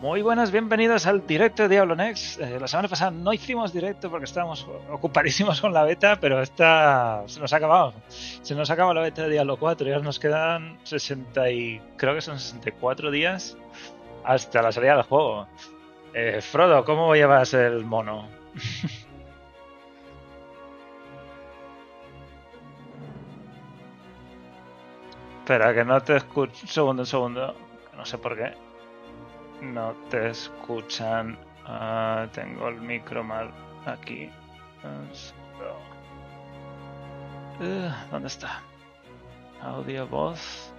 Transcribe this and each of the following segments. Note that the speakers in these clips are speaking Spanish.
Muy buenas, bienvenidos al directo de Diablo Next. Eh, la semana pasada no hicimos directo porque estábamos ocupadísimos con la beta, pero esta se nos ha acabado. Se nos ha acabado la beta de Diablo 4 y ahora nos quedan 60 y creo que son 64 días hasta la salida del juego. Eh, Frodo, ¿cómo llevas el mono? Espera, que no te escucho. Un segundo, un segundo. No sé por qué. No te escuchan. Ah, tengo el micro mal aquí. Uh, ¿Dónde está? Audio, voz.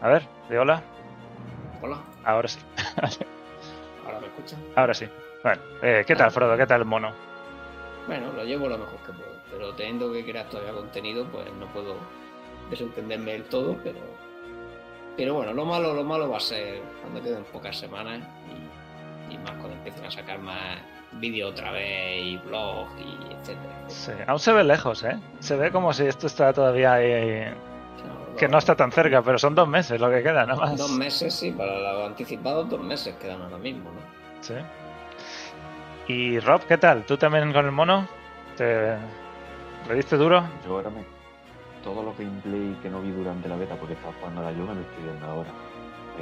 A ver, de hola. Hola. Ahora sí. ¿Ahora me escuchan? Ahora sí. Bueno, eh, ¿qué tal, Frodo? ¿Qué tal el mono? Bueno, lo llevo lo mejor que puedo. Pero teniendo que crear todavía contenido, pues no puedo desentenderme del todo, pero pero bueno, lo malo, lo malo va a ser cuando queden pocas semanas y, más cuando empiecen a sacar más vídeo otra vez y blog y etcétera, Sí, aún se ve lejos, ¿eh? Se ve como si esto está todavía ahí. que no está tan cerca, pero son dos meses lo que queda, nada más. Dos meses, sí, para lo anticipado, dos meses quedan ahora mismo, ¿no? Sí. Y Rob, ¿qué tal? ¿Tú también con el mono? ¿Te le diste duro? Yo ahora me todo lo gameplay que no vi durante la beta porque estaba jugando a la lluvia lo estoy viendo ahora.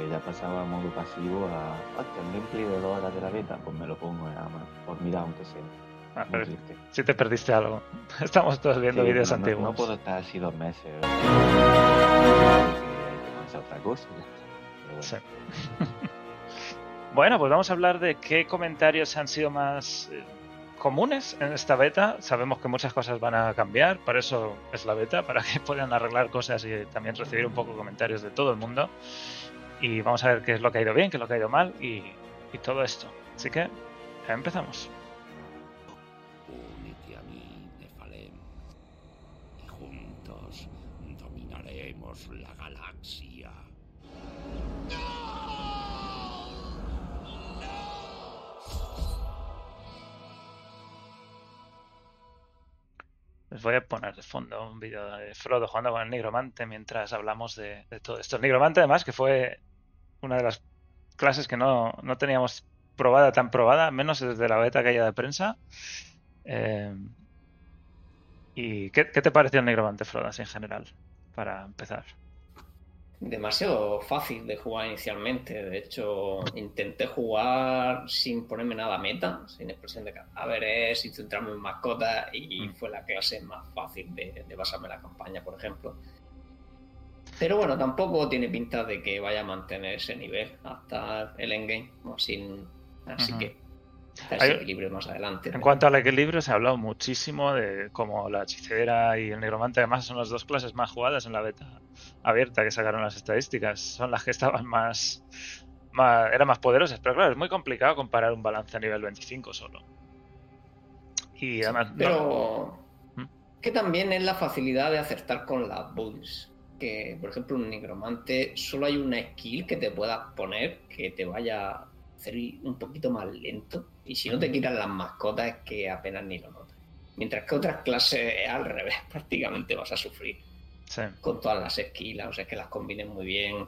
Ya pasaba a modo pasivo a hasta el gameplay de dos horas de la beta, pues me lo pongo nada más, por mirar aunque sea. Ah, si te perdiste algo. Estamos todos viendo vídeos antiguos. No, puedo estar así dos meses. ¿eh? otra cosa. bueno, pues vamos a hablar de qué comentarios han sido más eh, comunes en esta beta. Sabemos que muchas cosas van a cambiar, para eso es la beta, para que puedan arreglar cosas y también recibir un poco comentarios de todo el mundo. Y vamos a ver qué es lo que ha ido bien, qué es lo que ha ido mal y, y todo esto. Así que empezamos. Les voy a poner de fondo un vídeo de Frodo jugando con el Nigromante mientras hablamos de, todo esto. El Nigromante, además, que fue una de las clases que no, teníamos probada tan probada, menos desde la beta aquella de prensa. Eh, ¿Y qué, te pareció el Nigromante, Frodo, en general, para empezar? Demasiado fácil de jugar inicialmente. De hecho, intenté jugar sin ponerme nada meta, sin expresión de cadáveres, sin centrarme en mascotas, y mm. fue la clase más fácil de, basarme la campaña, por ejemplo. Pero bueno, tampoco tiene pinta de que vaya a mantener ese nivel hasta el endgame, así, así que equilibrio más adelante. En cuanto al equilibrio, se ha hablado muchísimo de cómo la hechicera y el negromante, además, son las dos clases más jugadas en la beta abierta que sacaron las estadísticas. Son las que estaban más, más eran más poderosas, pero claro, es muy complicado comparar un balance a nivel 25 solo. Y además. pero. ¿Mm? Que también es la facilidad de acertar con las builds. Que, por ejemplo, un negromante solo hay una skill que te puedas poner que te vaya a hacer un poquito más lento y si no te quitan las mascotas es que apenas ni lo notas. Mientras que otras clases al revés, prácticamente vas a sufrir. Con todas las esquilas, o sea, que las combinen muy bien.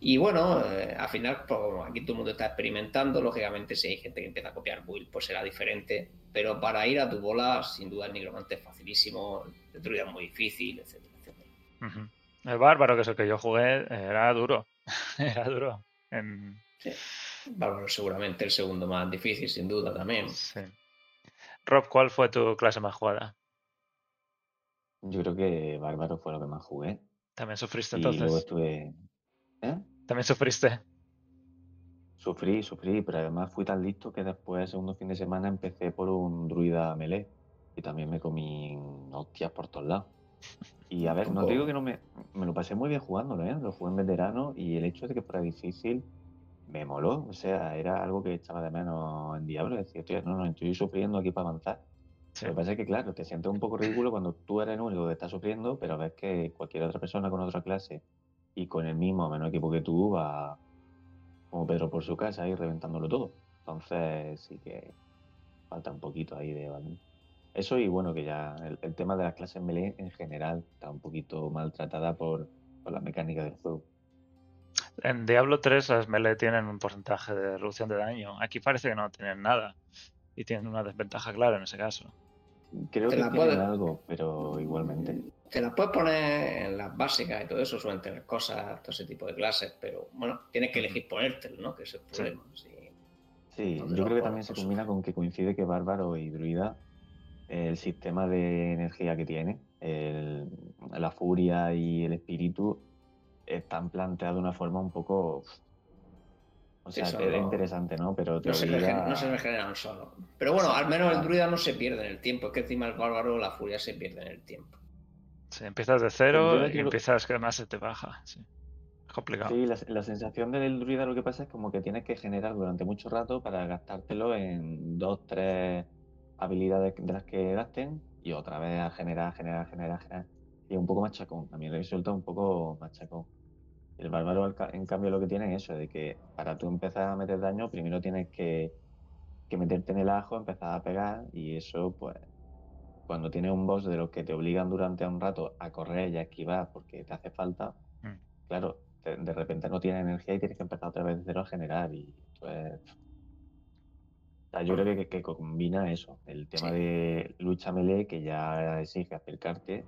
Y bueno, eh, al final, pues, aquí todo el mundo está experimentando. Lógicamente, si hay gente que empieza a copiar build, pues será diferente. Pero para ir a tu bola, sin duda, el nigromante es facilísimo, el druida es muy difícil, etcétera, etcétera. El bárbaro, que es el que yo jugué, era duro. era duro. Sí. Bárbaro seguramente el segundo más difícil, sin duda también. Rob, ¿cuál fue tu clase más jugada? Yo creo que Bárbaro fue lo que más jugué. También sufriste entonces. Y luego estuve. ¿Eh? También sufriste. Sufrí, sufrí, pero además fui tan listo que después, el segundo fin de semana, empecé por un druida melee. Y también me comí hostias por todos lados. Y a ver, no te digo que no me. Me lo pasé muy bien jugándolo, ¿eh? Lo jugué en veterano y el hecho de que fuera difícil me moló. O sea, era algo que echaba de menos en Diablo. Decía, no, no, estoy sufriendo aquí para avanzar. Lo que pasa es que, claro, te sientes un poco ridículo cuando tú eres el único que está sufriendo, pero ves que cualquier otra persona con otra clase y con el mismo o menos equipo que tú va como Pedro por su casa y reventándolo todo. Entonces, sí que falta un poquito ahí de Eso y bueno, que ya el, tema de las clases melee en general está un poquito maltratada por por la mecánica del juego. En Diablo 3 las melee tienen un porcentaje de reducción de daño. Aquí parece que no tienen nada. Y tienen una desventaja clara en ese caso. Creo que tienen algo, pero igualmente. Te las puedes poner en las básicas y todo eso, suelen tener cosas, todo ese tipo de clases, pero bueno, tienes que elegir ponértelo, ¿no? Que es el problema. Sí, yo creo que también se combina con que coincide que Bárbaro y Druida, el sistema de energía que tiene, la furia y el espíritu, están planteados de una forma un poco. O sea, es interesante, ¿no? Pero no, se regeneran solo. Pero bueno, al menos el druida no se pierde en el tiempo. Es que encima el bárbaro, la furia se pierde en el tiempo. Sí, empiezas de cero y empiezas que además se te baja. Sí complicado. Sí, la, sensación del druida lo que pasa es como que tienes que generar durante mucho rato para gastártelo en dos, tres habilidades de las que gasten y otra vez a generar, generar, generar, generar. Y es un poco machacón. A mí me resulta un poco machacón. El bárbaro, en cambio, lo que tiene es eso, de que para tú empezar a meter daño, primero tienes que, que meterte en el ajo, empezar a pegar, y eso, pues, cuando tienes un boss de los que te obligan durante un rato a correr y a esquivar porque te hace falta, mm. claro, de repente no tiene energía y tienes que empezar otra vez de cero a generar. Y pues. yo creo que, que, combina eso, el tema de lucha melee que ya exige acercarte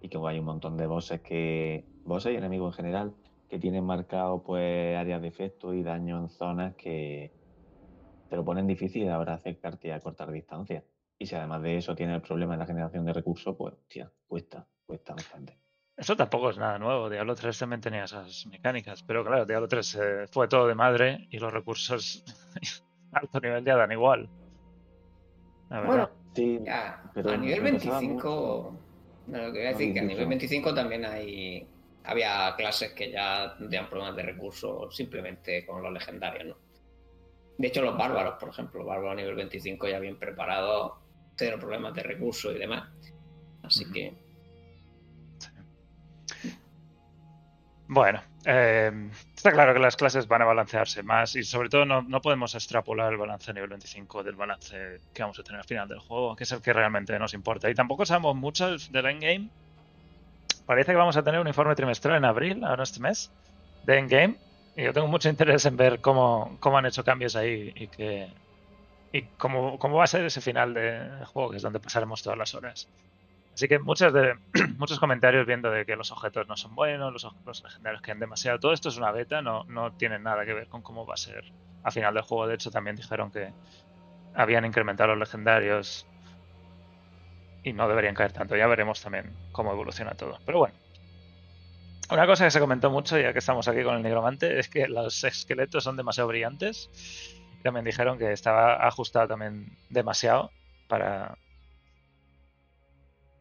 y que hay un montón de bosses que. bosses y enemigos en general que tienen marcado pues áreas de efecto y daño en zonas que te lo ponen difícil ahora acercarte a cortar distancia. Y si además de eso tiene el problema de la generación de recursos, pues, tía, cuesta, cuesta bastante. Eso tampoco es nada nuevo. Diablo 3 también tenía esas mecánicas. Pero claro, Diablo 3 eh, fue todo de madre y los recursos alto nivel ya dan igual. bueno, sí, a nivel 25. No, lo que voy a decir que a nivel 25 también hay. Había clases que ya tenían problemas de recursos simplemente con los legendarios, ¿no? De hecho, los bárbaros, por ejemplo, bárbaros a nivel 25 ya bien preparados, cero problemas de recursos y demás. Así que Bueno, eh, está claro que las clases van a balancearse más y sobre todo no, podemos extrapolar el balance a nivel 25 del balance que vamos a tener al final del juego, que es el que realmente nos importa. Y tampoco sabemos mucho del endgame. Parece que vamos a tener un informe trimestral en abril, ahora este mes, de endgame. Y yo tengo mucho interés en ver cómo, cómo han hecho cambios ahí y, que, y cómo, cómo va a ser ese final del juego, que es donde pasaremos todas las horas. Así que muchos, de, muchos comentarios viendo de que los objetos no son buenos, los, los legendarios quedan demasiado. Todo esto es una beta, no, no tiene nada que ver con cómo va a ser al final del juego. De hecho, también dijeron que habían incrementado los legendarios y no deberían caer tanto. Ya veremos también cómo evoluciona todo. Pero bueno. Una cosa que se comentó mucho, ya que estamos aquí con el nigromante, es que los esqueletos son demasiado brillantes. También dijeron que estaba ajustado también demasiado para,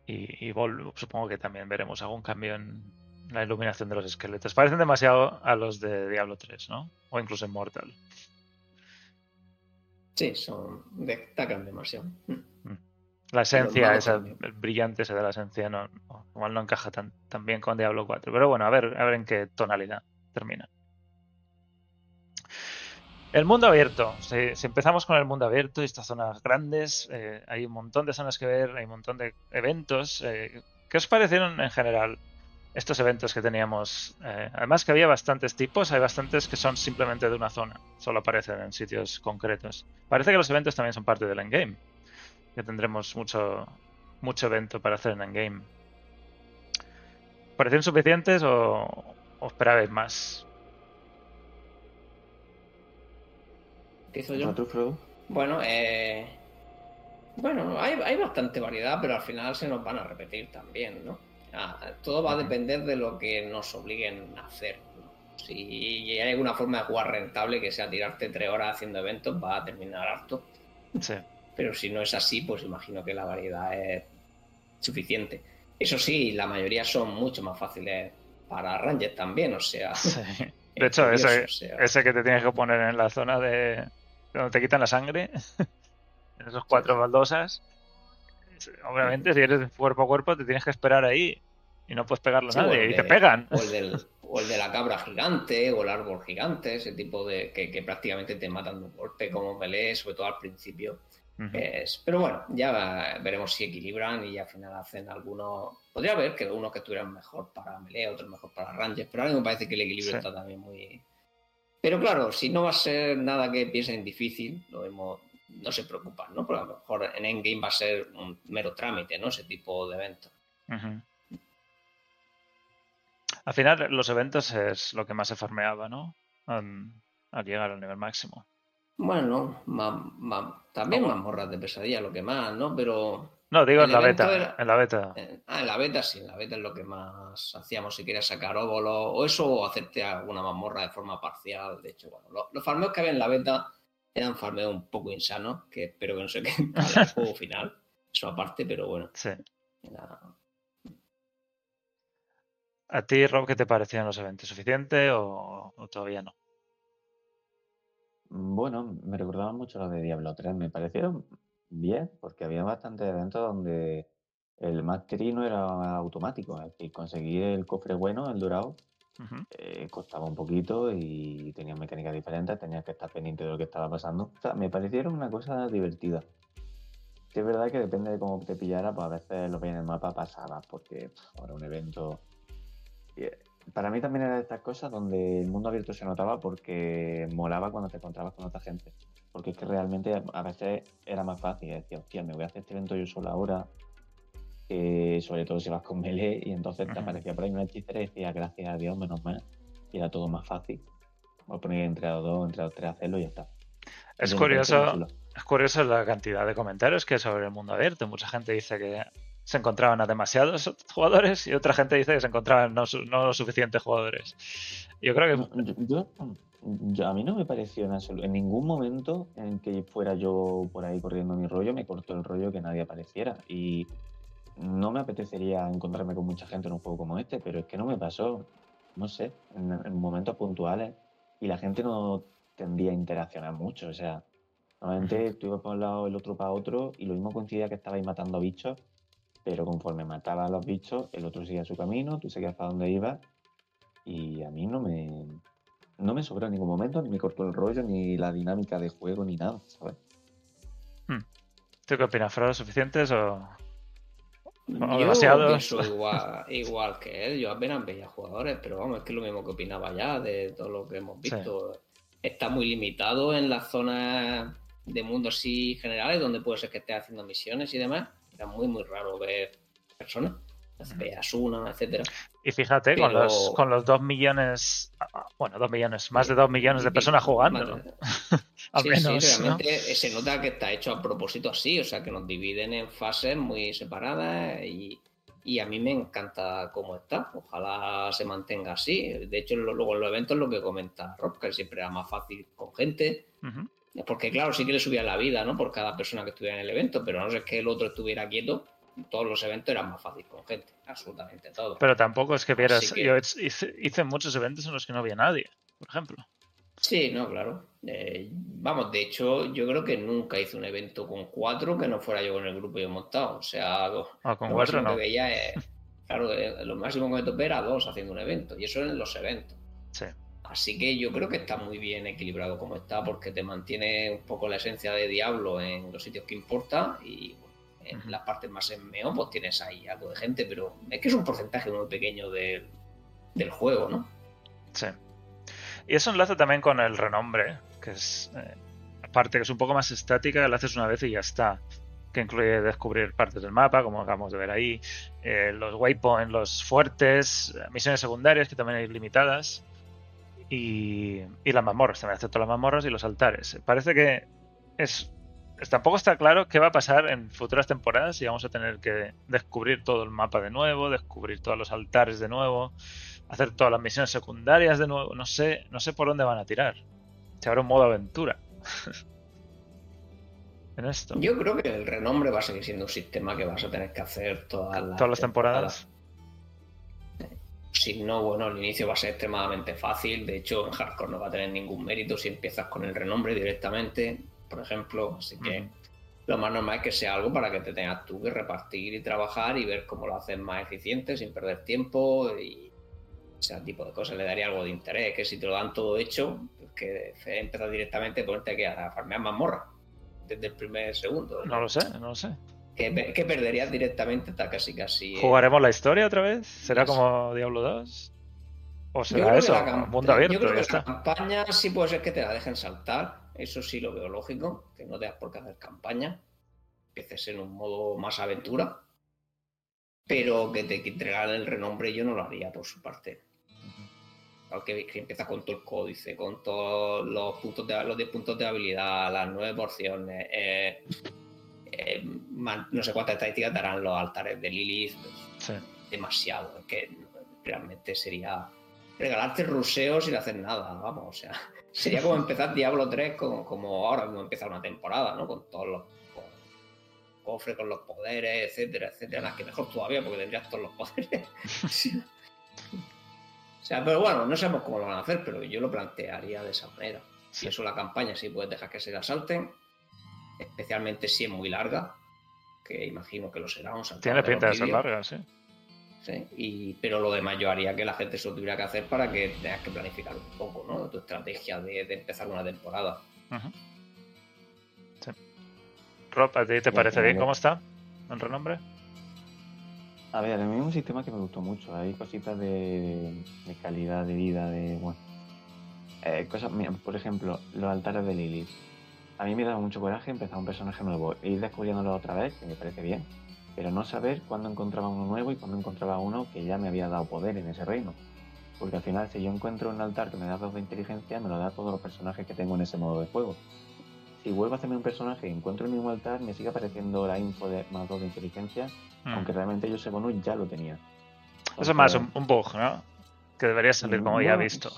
y, supongo que también veremos algún cambio en la iluminación de los esqueletos. Parecen demasiado a los de Diablo 3, ¿no? O incluso en Mortal. Sí, son destacan demasiado. Mm. La esencia, esa, brillante ese de la esencia, no, no, igual no encaja tan, tan bien con Diablo 4. Pero bueno, a ver, a ver en qué tonalidad termina. El mundo abierto. Si, empezamos con el mundo abierto y estas zonas grandes, eh, hay un montón de zonas que ver, hay un montón de eventos. Eh, ¿Qué os parecieron en general estos eventos que teníamos? Eh, además que había bastantes tipos, hay bastantes que son simplemente de una zona, solo aparecen en sitios concretos. Parece que los eventos también son parte del endgame, que tendremos mucho, mucho evento para hacer en endgame. ¿Parecen suficientes o, o esperabais más? Bueno, eh, bueno, hay, bastante variedad, pero al final se nos van a repetir también, ¿no? Ah, todo va a depender de lo que nos obliguen a hacer. Si hay alguna forma de jugar rentable que sea tirarte tres horas haciendo eventos, va a terminar harto. Sí. Pero si no es así, pues imagino que la variedad es suficiente. Eso sí, la mayoría son mucho más fáciles para Ranger también, o sea. De hecho, ese, que te tienes que poner en la zona de, cuando te quitan la sangre, en esos cuatro baldosas, obviamente si eres cuerpo a cuerpo te tienes que esperar ahí y no puedes pegarlo a nadie y te pegan. O el, del, o el de la cabra gigante o el árbol gigante, ese tipo de que, prácticamente te matan de un golpe como melee, sobre todo al principio. Pero bueno, ya veremos si equilibran y al final hacen algunos. Podría haber que unos que estuvieran mejor para melee, otros mejor para Rangers, pero a mí me parece que el equilibrio está también muy. Pero claro, si no va a ser nada que piensen difícil, lo no se preocupan, ¿no? Porque a lo mejor en Endgame va a ser un mero trámite, ¿no? Ese tipo de evento. Al final, los eventos es lo que más se farmeaba, ¿no? al llegar al nivel máximo. Bueno, también mazmorras de pesadilla, lo que más, ¿no? Pero. No, digo en la beta. En la beta. Ah, en la beta sí, en la beta es lo que más hacíamos si quieres sacar óvulos o eso, o hacerte alguna mazmorra de forma parcial. De hecho, bueno, los, farmeos que había en la beta eran farmeos un poco insanos, que espero que no se queden para el juego final. Eso aparte, pero bueno. Sí. ¿A ti, Rob, qué te parecían los eventos? ¿Suficiente o todavía no? Bueno, me recordaban mucho los de Diablo 3. Me parecieron bien, porque había bastantes eventos donde el mastery no era automático. Es decir, conseguir el cofre bueno, el dorado, eh, costaba un poquito y tenía mecánicas diferentes, tenías que estar pendiente de lo que estaba pasando. O sea, me parecieron una cosa divertida. Sí, es verdad que depende de cómo te pillara, pues a veces lo que en el mapa pasaba, porque ahora un evento para mí también era de estas cosas donde el mundo abierto se notaba porque molaba cuando te encontrabas con otra gente. Porque es que realmente a veces era más fácil. Decía, hostia, me voy a hacer este evento yo solo ahora. sobre todo si vas con melee y entonces te aparecía por ahí una hechicera y decía, gracias a Dios, menos mal. Y era todo más fácil. Voy a poner entre los dos, entre los tres, hacerlo y ya está. Es curioso, es curioso la cantidad de comentarios que hay sobre el mundo abierto. Mucha gente dice que se encontraban a demasiados jugadores y otra gente dice que se encontraban no, no suficientes jugadores. Yo creo que... Yo, a mí no me pareció en, en ningún momento en que fuera yo por ahí corriendo mi rollo, me cortó el rollo que nadie apareciera. Y no me apetecería encontrarme con mucha gente en un juego como este, pero es que no me pasó, no sé, en, momentos puntuales y la gente no tendía a interaccionar mucho. O sea, normalmente tú ibas para un lado, el otro para otro y lo mismo coincidía que estabais matando bichos pero conforme mataba a los bichos, el otro seguía su camino, tú seguías para donde ibas, y a mí no me, no me sobró en ningún momento, ni me cortó el rollo, ni la dinámica de juego, ni nada, ¿sabes? Hmm. ¿Tú qué opinas? ¿Fueron suficientes o, o demasiados? igual, igual que él, yo apenas veía jugadores, pero vamos, es que es lo mismo que opinaba ya de todo lo que hemos visto. Está muy limitado en las zonas de mundo así generales, donde puede ser que esté haciendo misiones y demás era muy, muy raro ver personas. Asuna, etcétera. Y fíjate, con, los, con los dos millones, bueno, dos millones, más de dos millones de personas jugando. Al sí, menos, sí, realmente se nota que está hecho a propósito así, o sea, que nos dividen en fases muy separadas y, y a mí me encanta cómo está. Ojalá se mantenga así. De hecho, luego en los eventos lo que comenta Rob, que siempre era más fácil con gente. Porque claro, sí que le subía la vida, ¿no? Por cada persona que estuviera en el evento, pero no sé que el otro estuviera quieto, todos los eventos eran más fáciles con gente, absolutamente todo. Pero tampoco es que vieras, yo hice, muchos eventos en los que no había nadie, por ejemplo. Sí, no, claro. Eh, vamos, de hecho, yo creo que nunca hice un evento con cuatro que no fuera yo con el grupo yo montado. O sea, ah, con cuatro no. que veía claro, eh, lo máximo que me topé era dos haciendo un evento, y eso en los eventos. Sí. Así que yo creo que está muy bien equilibrado como está, porque te mantiene un poco la esencia de Diablo en los sitios que importa y en las partes más en meo pues tienes ahí algo de gente, pero es que es un porcentaje muy pequeño del, juego, ¿no? Sí. Y eso enlaza también con el renombre, que es, eh, aparte que es un poco más estática, lo haces una vez y ya está que incluye descubrir partes del mapa, como acabamos de ver ahí, eh, los waypoints, los fuertes, misiones secundarias que también hay limitadas y, las mazmorras, también excepto las mazmorras y los altares. Parece que es tampoco está claro qué va a pasar en futuras temporadas y vamos a tener que descubrir todo el mapa de nuevo, descubrir todos los altares de nuevo, hacer todas las misiones secundarias de nuevo. No sé, no sé por dónde van a tirar. Se habrá un modo aventura. en esto. Yo creo que el renombre va a seguir siendo un sistema que vas a tener que hacer todas las, todas las temporadas si no, bueno, el inicio va a ser extremadamente fácil. De hecho, en hardcore no va a tener ningún mérito si empiezas con el renombre directamente, por ejemplo. Así que lo más normal es que sea algo para que te tengas tú que repartir y trabajar y ver cómo lo haces más eficiente sin perder tiempo y ese tipo de cosas. Le daría algo de interés, que si te lo dan todo hecho, pues que empezar directamente ponerte que a farmear mazmorra. desde el primer segundo. No lo sé, no lo sé. Que, que perderías directamente está casi casi. ¿Jugaremos la historia otra vez? ¿Será como Diablo 2? ¿O será eso? mundo abierto. Yo creo que la campaña sí puede ser que te la dejen saltar. Eso sí lo veo lógico, que no tengas por qué hacer campaña. Empieces en un modo más aventura. Pero que te entregara el renombre yo no lo haría por su parte. Que, que, empieza con todo el códice, con todos los puntos de los 10 puntos de habilidad, las nueve porciones, eh, eh, no sé cuántas estadísticas darán los altares de Lilith. Pues, demasiado. Es que realmente sería regalarte ruseos sin hacer nada, vamos, o sea, sería como empezar Diablo 3 como, como ahora como empezar una temporada, ¿no? Con todos los cofres, con los poderes, etcétera, etcétera. Las que mejor todavía porque tendrías todos los poderes. O sea, pero bueno, no sabemos cómo lo van a hacer, pero yo lo plantearía de esa manera. Si eso la campaña, sí puedes dejar que se la salten, especialmente si es muy larga, que imagino que lo será. Un Tiene pinta de ser larga, sí. sí. Y, pero lo demás yo haría que la gente se lo tuviera que hacer para que tengas que planificar un poco, ¿no? Tu estrategia de, empezar una temporada. sí. Rob, ¿a ti te parece bien cómo está el renombre? A ver, a mí es un sistema que me gustó mucho. Hay cositas de, calidad de vida, de. Bueno. Eh, cosas, por ejemplo, los altares de Lilith. A mí me da mucho coraje empezar un personaje nuevo e ir descubriéndolo otra vez, que me parece bien, pero no saber cuándo encontraba uno nuevo y cuándo encontraba uno que ya me había dado poder en ese reino. Porque al final, si yo encuentro un altar que me da dos de inteligencia, me lo da a todos los personajes que tengo en ese modo de juego. Si vuelvo a hacerme un personaje y encuentro el mismo altar, me sigue apareciendo la info de más dos de inteligencia Mm. Aunque realmente yo ese bonus ya lo tenía. Eso es más un, bug, ¿no? Que debería salir como ya visto.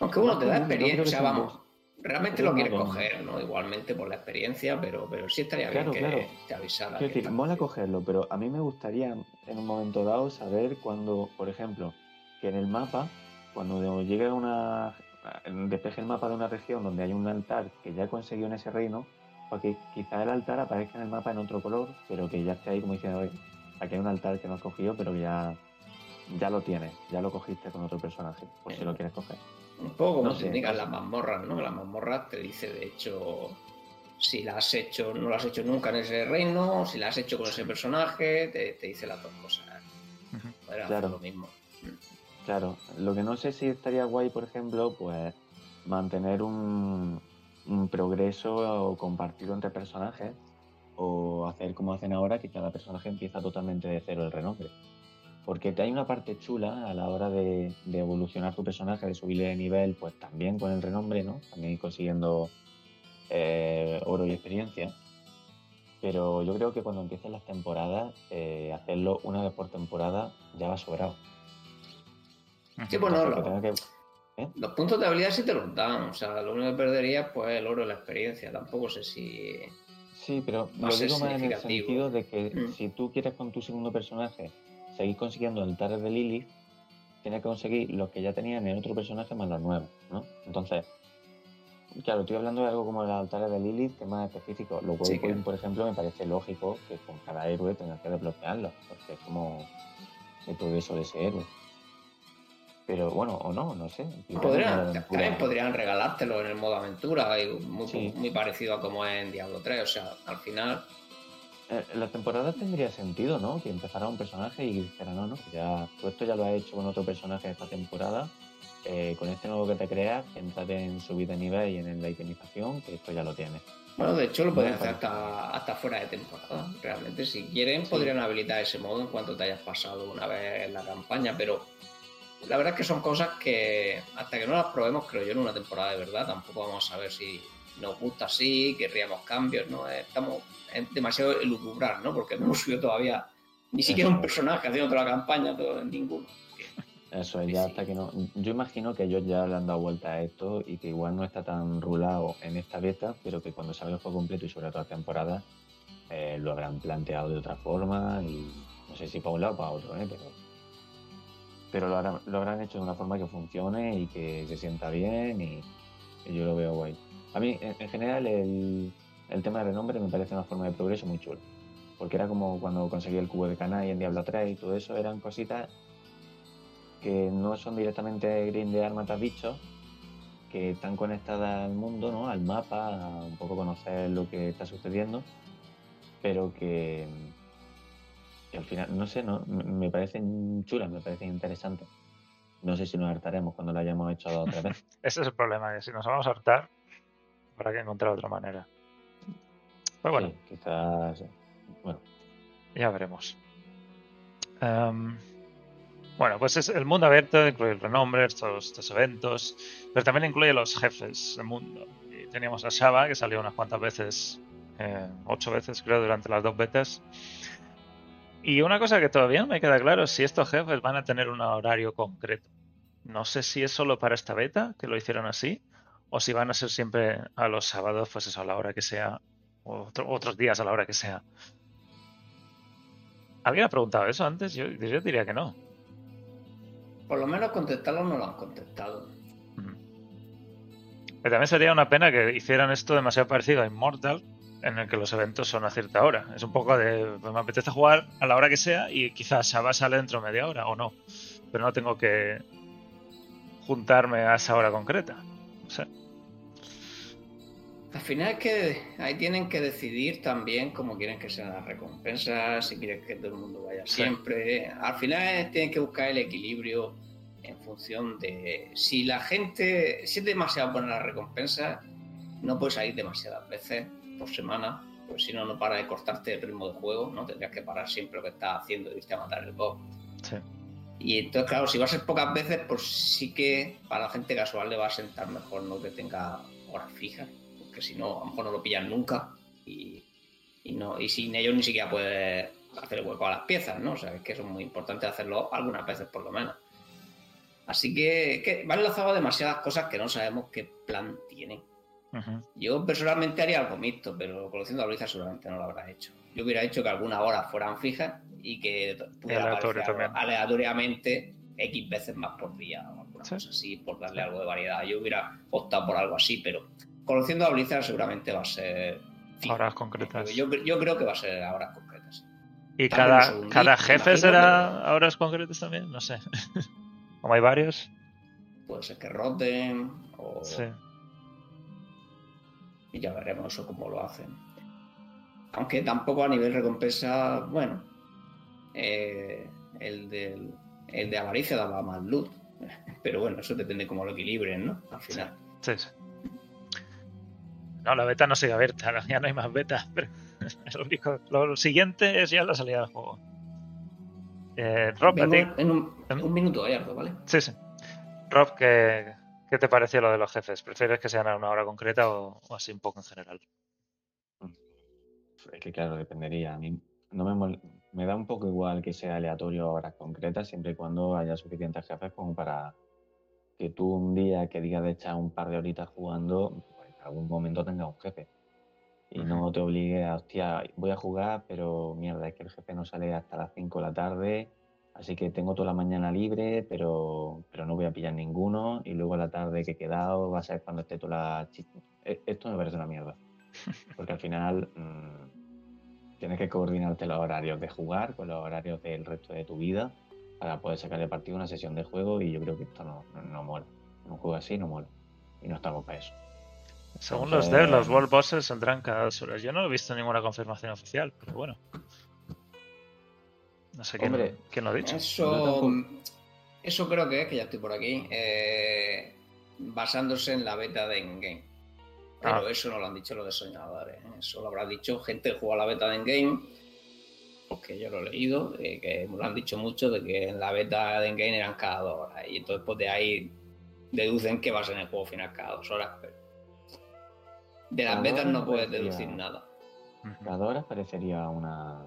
Aunque uno te da experiencia, o sea, vamos, realmente lo quieres coger, ¿no? Igualmente por la experiencia, pero, pero sí estaría bien que te avisara. Quiero decir, mola cogerlo, pero a mí me gustaría en un momento dado saber cuando, por ejemplo, que en el mapa, cuando llegue a una. despeje el mapa de una región donde hay un altar que ya he conseguido en ese reino, porque quizá el altar aparezca en el mapa en otro color, pero que ya esté ahí como diciendo, aquí hay un altar que no has cogido, pero que ya, ya lo tienes, ya lo cogiste con otro personaje, por si lo quieres coger. Un poco como se indican las mazmorras, ¿no? Las mazmorras te dice, de hecho, si la has hecho, no la has hecho nunca en ese reino, si la has hecho con ese personaje, te, dice las dos cosas. claro. lo mismo. Claro, lo que no sé si estaría guay, por ejemplo, pues mantener un, un progreso compartido entre personajes o hacer como hacen ahora que cada personaje empieza totalmente de cero el renombre. Porque te hay una parte chula a la hora de, evolucionar tu personaje, de subirle de nivel, pues también con el renombre, ¿no? También consiguiendo eh, oro y experiencia. Pero yo creo que cuando empiecen las temporadas, eh, hacerlo una vez por temporada ya va sobrado. Sí, bueno, ¿Eh? Los puntos de habilidad sí te los dan, o sea, lo único que perderías pues el oro y la experiencia, tampoco sé si... Sí, pero lo digo más en el sentido de que mm. si tú quieres con tu segundo personaje seguir consiguiendo altares de Lilith, tienes que conseguir los que ya tenían en otro personaje más los nuevos, ¿no? Entonces, claro, estoy hablando de algo como los altares de Lilith, que es más específico. Lo cual, por ejemplo, me parece lógico que con cada héroe tengas que desbloquearlo, porque es como el progreso de ese héroe. Pero bueno, o no, no sé. Podrían, podrían regalártelo en el modo aventura, muy, muy parecido a como es en Diablo 3. O sea, al final. Eh, la temporada tendría sentido, ¿no? Que empezara un personaje y dijera, no, no, ya, tú esto ya lo has hecho con otro personaje esta temporada. Eh, con este nuevo que te creas, entrate en subir de nivel y en la itemización, que esto ya lo tienes. Bueno, de hecho lo pueden hacer hasta, hasta fuera de temporada. Realmente, si quieren, podrían habilitar ese modo en cuanto te hayas pasado una vez en la campaña, pero la verdad es que son cosas que hasta que no las probemos, creo yo, en una temporada de verdad, tampoco vamos a saber si nos gusta así, querríamos cambios, ¿no? Estamos demasiado elucubrar, ¿no? Porque no hemos subido todavía ni siquiera un personaje haciendo toda la campaña, todo, ninguno. Eso es, ya hasta que no. Yo imagino que ellos ya le han dado vuelta a esto y que igual no está tan rulado en esta beta, pero que cuando salga el juego completo y sobre toda la temporada eh, lo habrán planteado de otra forma y no sé si para un lado o para otro, ¿eh? Pero pero lo, habrán hecho de una forma que funcione y que se sienta bien y, yo lo veo guay. A mí, en, general, el, tema de renombre me parece una forma de progreso muy chula. Porque era como cuando conseguí el cubo de Cana y en Diablo 3 y todo eso, eran cositas que no son directamente grindear matar bichos, que están conectadas al mundo, ¿no? al mapa, a un poco conocer lo que está sucediendo, pero que, al final, no sé, no, me parecen chulas, me parecen interesantes. No sé si nos hartaremos cuando lo hayamos hecho dos o tres veces. Ese es el problema, que si nos vamos a hartar, habrá que encontrar otra manera. Pero bueno. quizás. Bueno. Ya veremos. Em, bueno, pues es el mundo abierto incluye el renombre, estos, estos, eventos, pero también incluye los jefes del mundo. Y teníamos a Shaba, que salió unas cuantas veces, eh, ocho veces creo, durante las dos betas. Y una cosa que todavía no me queda claro es si estos jefes van a tener un horario concreto. No sé si es solo para esta beta, que lo hicieron así, o si van a ser siempre a los sábados, pues eso, a la hora que sea, o otros días a la hora que sea. ¿Alguien ha preguntado eso antes? Yo, yo diría que no. Por lo menos contestarlo no lo han contestado. Pero también sería una pena que hicieran esto demasiado parecido a Immortal, en el que los eventos son a cierta hora. Es un poco de, pues me apetece jugar a la hora que sea y quizás Shaba sale dentro de media hora o no. Pero no tengo que juntarme a esa hora concreta. No sé. Al final es que ahí tienen que decidir también cómo quieren que sean las recompensas, si quieren que todo el mundo vaya siempre. Al final tienen que buscar el equilibrio en función de si la gente, si es demasiado buena la recompensa, no puedes salir demasiadas veces por semana, pues si no, no para de cortarte el ritmo de juego, ¿no? Tendrías que parar siempre lo que estás haciendo y irte a matar el boss. Sí. Y entonces, claro, si va a ser pocas veces, pues sí que para la gente casual le va a sentar mejor no que tenga horas fijas que si no, a lo mejor no lo pillan nunca y, no, y sin ellos ni siquiera puedes hacer el hueco a las piezas, ¿no? O sea, es que eso es muy importante hacerlo algunas veces por lo menos. Así que, que van enlazado demasiadas cosas que no sabemos qué plan tienen. Yo personalmente haría algo mixto, pero conociendo a Luisa seguramente no lo habrá hecho. Yo hubiera hecho que algunas horas fueran fijas y que pudiera aleatoriamente X veces más por día o alguna cosa así, por darle algo de variedad. Yo hubiera optado por algo así, pero conociendo a Blizzard seguramente va a ser... Horas concretas. Yo, creo que va a ser a horas concretas. ¿Y cada, cada jefe será a horas concretas también? No sé. Como hay varios. Puede ser que roten o... Sí. Y ya veremos eso cómo lo hacen. Aunque tampoco a nivel recompensa, bueno, eh, el, del, el de avaricia daba más loot. Pero bueno, eso depende cómo lo equilibren, ¿no? Al final. Sí, sí. No, la beta no sigue abierta, ya no hay más beta. Pero lo, único, lo siguiente es ya la salida del juego. Eh, Rob, En un, minuto, Gallardo, ¿vale? Sí, sí. Rob, ¿qué, ¿qué, te pareció lo de los jefes? ¿Prefieres que sean a una hora concreta o, así un poco en general? Es que claro, dependería. A mí no me, me da un poco igual que sea aleatorio a horas concretas, siempre y cuando haya suficientes jefes como para que tú un día que digas de echar un par de horitas jugando, algún momento tenga un jefe. Y no te obligue a, hostia, voy a jugar, pero mierda, es que el jefe no sale hasta las 5 de la tarde, así que tengo toda la mañana libre, pero, pero no voy a pillar ninguno, y luego a la tarde que he quedado va a ser cuando esté toda la... E, esto me parece una mierda. Porque al final mmm, tienes que coordinarte los horarios de jugar con los horarios del resto de tu vida para poder sacarle partido a una sesión de juego y yo creo que esto no, no, no mola. Un juego así no mola. Y no estamos para eso. Según los devs, los World Bosses saldrán cada dos horas. Yo no he visto ninguna confirmación oficial, pero bueno. No sé quién, lo ha dicho. Eso, eso creo que es, que ya estoy por aquí, eh, basándose en la beta de Endgame. Pero ah. eso no lo han dicho los diseñadores. ¿eh? Eso lo habrá dicho gente que juega la beta de Endgame, porque yo lo he leído, eh, que lo han dicho mucho, de que en la beta de Endgame eran cada dos horas. Y entonces pues de ahí deducen que va a ser en el juego final cada dos horas. De las betas no puedes deducir nada. Cada hora parecería una,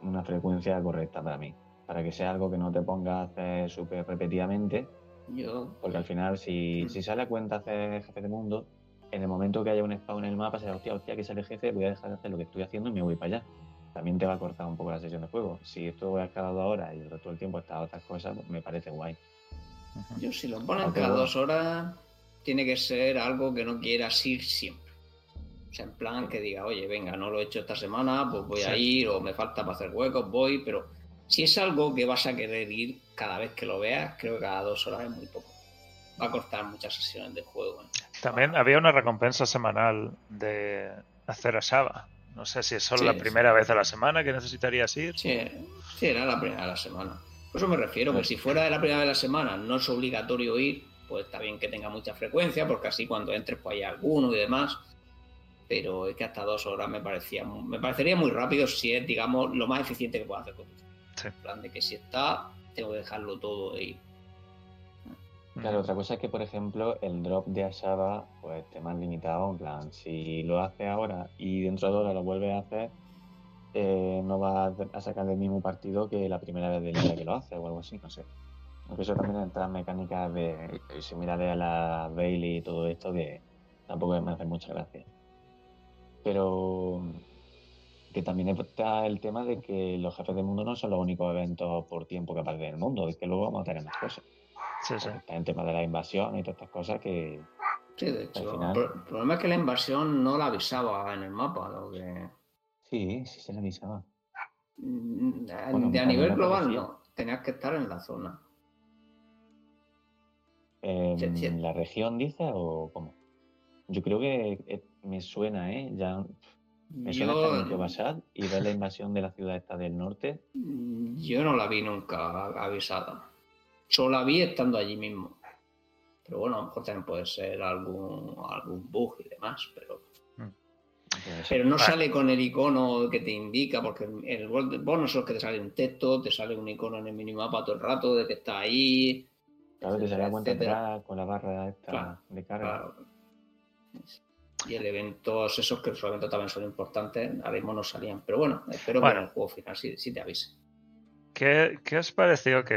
una frecuencia correcta para mí. Para que sea algo que no te ponga a hacer súper repetidamente. Yo. Porque al final, si, si sale a cuenta hacer jefe de mundo, en el momento que haya un spawn en el mapa, será hostia, hostia, que sale jefe, voy a dejar de hacer lo que estoy haciendo y me voy para allá. También te va a cortar un poco la sesión de juego. Si esto voy a cada dos horas y el resto del tiempo está otras cosas, pues me parece guay. Yo, si lo ponen cada dos horas, tiene que ser algo que no quieras ir siempre. O sea, en plan que diga, oye, venga, no lo he hecho esta semana, pues voy a ir, o me falta para hacer huecos, voy, pero si es algo que vas a querer ir cada vez que lo veas, creo que cada dos horas es muy poco. va a cortar muchas sesiones de juego. ¿eh? También había una recompensa semanal de hacer a Shaba. No sé si es solo la primera vez a la semana que necesitarías ir. Sí, sí, era la primera de la semana. Por eso me refiero, que si fuera de la primera de la semana no es obligatorio ir, pues está bien que tenga mucha frecuencia, porque así cuando entres pues hay alguno y demás. Pero es que hasta dos horas me parecía me parecería muy rápido si es, digamos, lo más eficiente que puedo hacer con esto. En plan de que si está, tengo que dejarlo todo ahí. Claro, otra cosa es que, por ejemplo, el drop de Asaba, pues esté más limitado. En plan, si lo hace ahora y dentro de dos horas lo vuelve a hacer, eh, no va a sacar el mismo partido que la primera vez del día que lo hace o algo así, no sé. Aunque eso también entra en mecánicas de. Si mira de la Bailey y todo esto, que tampoco me hace mucha gracia. Pero que también está el tema de que los jefes del mundo no son los únicos eventos por tiempo que aparecen en el mundo, es que luego vamos a tener más cosas. Sí, sí. Está el tema de la invasión y todas estas cosas que. Sí, de hecho. El problema es que la invasión no la avisaba en el mapa. Lo que... Sí, sí se la avisaba. Mm, de a nivel global no, tenías que estar en la zona. ¿En la región dice o cómo? Yo creo que me suena, ¿eh? Ya me suena yo... Basad y ver la invasión de la ciudad esta del norte. Mm, yo no la vi nunca avisada. Solo la vi estando allí mismo. Pero bueno, a lo mejor también puede ser algún, algún bug y demás, pero. Mm. Pero no sale con el icono que te indica, porque el no es que te sale un texto, te sale un icono en el minimapa todo el rato de que está ahí. Claro, te sale cuenta con la barra esta de carga. Y el evento, esos que eventos también son importantes, ahora mismo no salían. Pero bueno, espero que en el juego final sí, te avise. ¿Qué, ¿Qué, os pareció que,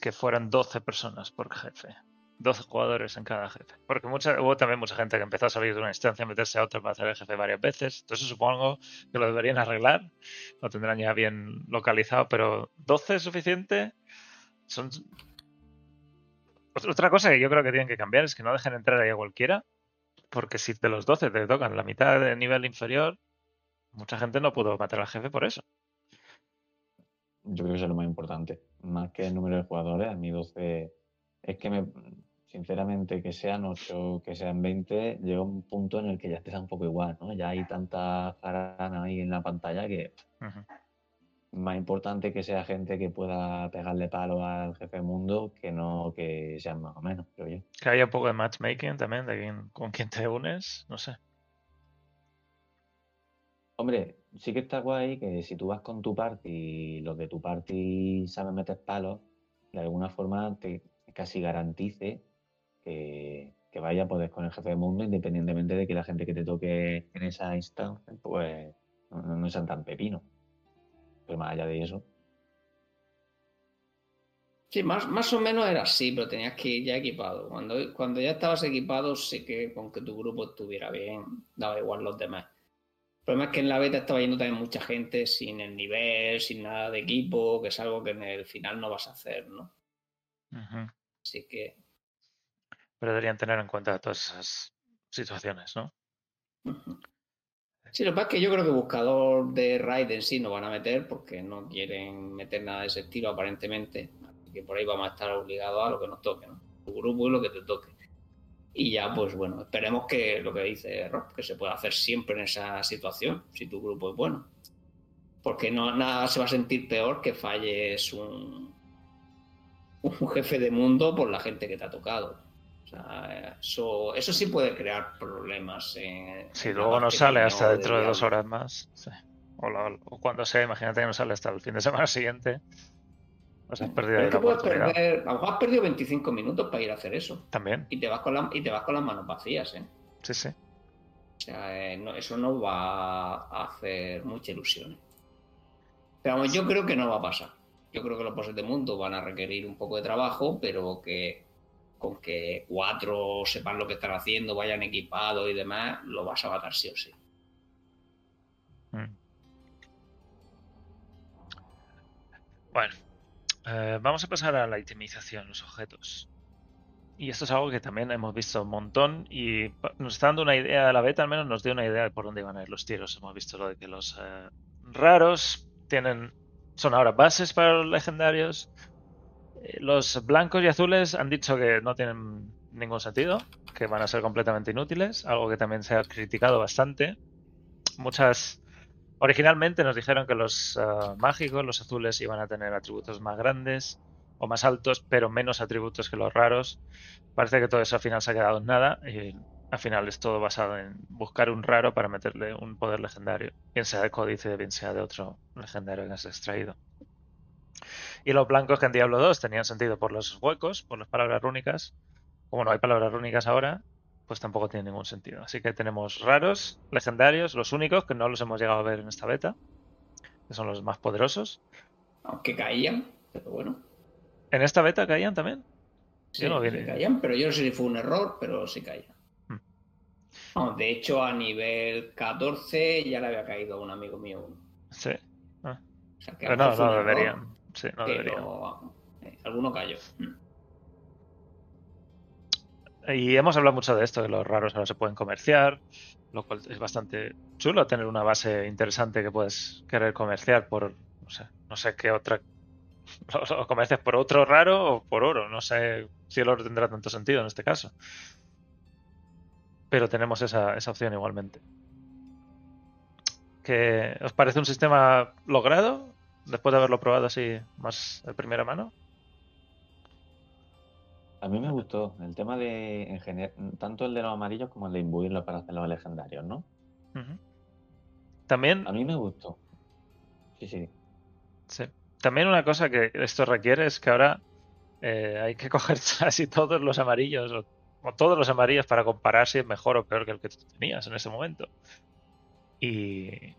que fueran 12 personas por jefe? 12 jugadores en cada jefe. Porque mucha, hubo también mucha gente que empezó a salir de una instancia, a meterse a otra para hacer el jefe varias veces. Entonces supongo que lo deberían arreglar. Lo tendrán ya bien localizado, pero 12 es suficiente. Son otra cosa que yo creo que tienen que cambiar es que no dejen entrar ahí a cualquiera, porque si de los 12 te tocan la mitad de nivel inferior, mucha gente no pudo matar al jefe por eso. Yo creo que eso es lo más importante. Más que el número de jugadores, a mí 12 es que me, sinceramente, que sean 8, que sean 20, llega un punto en el que ya te da un poco igual, ¿no? Ya hay tanta jarana ahí en la pantalla que más importante que sea gente que pueda pegarle palo al jefe mundo que no que sean más o menos, creo yo. Que haya un poco de matchmaking también de con quién te unes, no sé. Hombre, sí que está guay que si tú vas con tu party y los de tu party saben meter palos, de alguna forma te casi garantice que, vaya a poder con el jefe de mundo independientemente de que la gente que te toque en esa instancia pues no, no sean tan pepinos más allá de eso. Sí, más, más o menos era así, pero tenías que ir ya equipado. Cuando, cuando ya estabas equipado, sé que con que tu grupo estuviera bien, daba igual los demás. El problema es que en la beta estaba yendo también mucha gente sin el nivel, sin nada de equipo, que es algo que en el final no vas a hacer, ¿no? Así que. Pero deberían tener en cuenta todas esas situaciones, ¿no? Sí, lo que pasa es que yo creo que buscador de raid en sí no van a meter porque no quieren meter nada de ese estilo aparentemente. Que por ahí vamos a estar obligados a lo que nos toque, ¿no? Tu grupo y lo que te toque. Y ya, pues bueno, esperemos que lo que dice Rob, que se pueda hacer siempre en esa situación, si tu grupo es bueno. Porque no, nada se va a sentir peor que falles un, un jefe de mundo por la gente que te ha tocado eso, eso sí puede crear problemas. si luego no sale hasta dentro de dos horas más. O, cuando sea, imagínate que no sale hasta el fin de semana siguiente. Pues has perdido a lo mejor has perdido 25 minutos para ir a hacer eso. También. Y te vas con, y te vas con las manos vacías, ¿eh? Sí, sí. O sea, eh, eso no va a hacer mucha ilusión. Pero vamos, yo creo que no va a pasar. Yo creo que los poses de mundo van a requerir un poco de trabajo, pero que con que cuatro sepan lo que están haciendo, vayan equipados y demás, lo vas a matar sí o sí. Mm. Bueno, eh, vamos a pasar a la itemización, los objetos. Y esto es algo que también hemos visto un montón y nos está dando una idea, de la beta al menos nos dio una idea de por dónde iban a ir los tiros. Hemos visto lo de que los eh, raros tienen son ahora bases para los legendarios, los blancos y azules han dicho que no tienen ningún sentido, que van a ser completamente inútiles, algo que también se ha criticado bastante. Muchas... Originalmente nos dijeron que los ah, mágicos, los azules, iban a tener atributos más grandes o más altos, pero menos atributos que los raros. Parece que todo eso al final se ha quedado en nada y al final es todo basado en buscar un raro para meterle un poder legendario, bien sea de códice, bien sea de otro legendario que has extraído. Y los blancos que en Diablo 2 tenían sentido por los huecos, por las palabras rúnicas. Como no hay palabras rúnicas ahora, pues tampoco tiene ningún sentido. Así que tenemos raros, legendarios, los únicos que no los hemos llegado a ver en esta beta, que son los más poderosos. Aunque caían, pero bueno. ¿En esta beta caían también? Sí, no caían, pero yo no sé si fue un error, pero sí caían de hecho, a nivel 14 ya le había caído a un amigo mío. Sí. Ah. pero no, no deberían. Sí, no deberían. Eh, alguno cayó. Y hemos hablado mucho de esto, de los raros ahora se pueden comerciar, lo cual es bastante chulo tener una base interesante que puedes querer comerciar por, no sé, no sé qué otra... Lo comercias por otro raro o por oro, no sé si el oro tendrá tanto sentido en este caso pero tenemos esa, opción igualmente. ¿Qué, ¿Os parece un sistema logrado después de haberlo probado así más de primera mano? A mí me gustó el tema de en tanto el de los amarillos como el de imbuirlo para hacer los legendarios, ¿no? También. A mí me gustó. Sí, sí. Sí. También una cosa que esto requiere es que ahora eh, hay que coger casi todos los amarillos o todos los amarillos para comparar si es mejor o peor que el que tú tenías en ese momento. Y,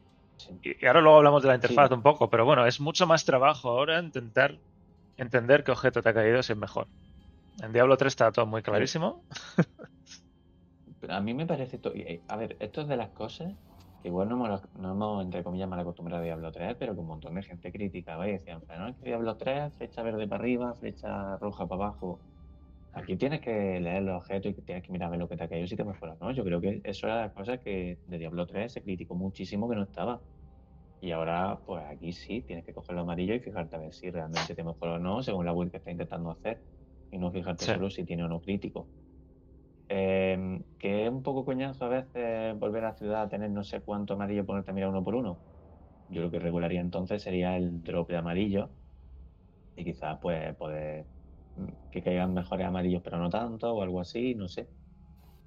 y ahora luego hablamos de la interfaz un poco, pero bueno, es mucho más trabajo ahora intentar entender qué objeto te ha caído si es mejor. En Diablo 3 está todo muy clarísimo. Pero a mí me parece... Eh, a ver, esto es de las cosas que igual no hemos, no hemos entre comillas, mal acostumbrado a Diablo 3, pero con un montón de gente crítica, ¿vale? Decían, no es que Diablo 3, flecha verde para arriba, flecha roja para abajo. Aquí tienes que leer los objetos y tienes que mirar a ver lo que te ha caído si te mejora, ¿no? Yo creo que eso era la cosa que de Diablo 3 se criticó muchísimo que no estaba. Y ahora, pues aquí sí, tienes que coger lo amarillo y fijarte a ver si realmente te mejora o no, según la build que está intentando hacer. Y no fijarte solo si tiene o no crítico. Em, que es un poco coñazo a veces volver a la ciudad a tener no sé cuánto amarillo ponerte a mirar uno por uno. Yo lo que regularía entonces sería el drop de amarillo. Y quizás pues poder que caigan mejores amarillos, pero no tanto, o algo así, no sé.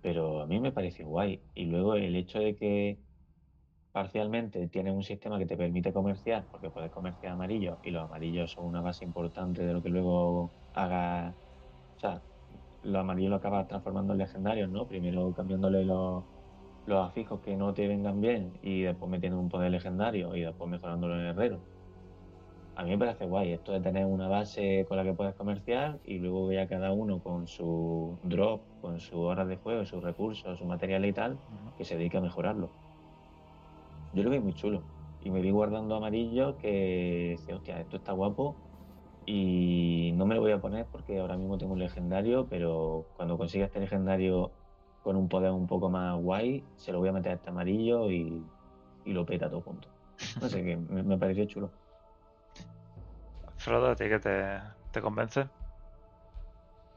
Pero a mí me parece guay. Y luego el hecho de que parcialmente tiene un sistema que te permite comerciar, porque puedes comerciar amarillos, y los amarillos son una base importante de lo que luego haga. O sea, los amarillos lo acabas transformando en legendarios, ¿no? Primero cambiándole los, los afijos que no te vengan bien, y después metiendo un poder legendario, y después mejorándolo en herrero a mí me parece guay esto de tener una base con la que puedes comerciar y luego ya cada uno con su drop, con sus horas de juego, sus recursos, su material y tal, que se dedique a mejorarlo. Yo lo veo muy chulo. Y me vi guardando amarillo que dice, hostia, esto está guapo y no me lo voy a poner porque ahora mismo tengo un legendario, pero cuando consiga este legendario con un poder un poco más guay, se lo voy a meter a este amarillo y, lo peta todo junto. No sé, que me, me pareció chulo. Frodo, ¿a ti que te, convence?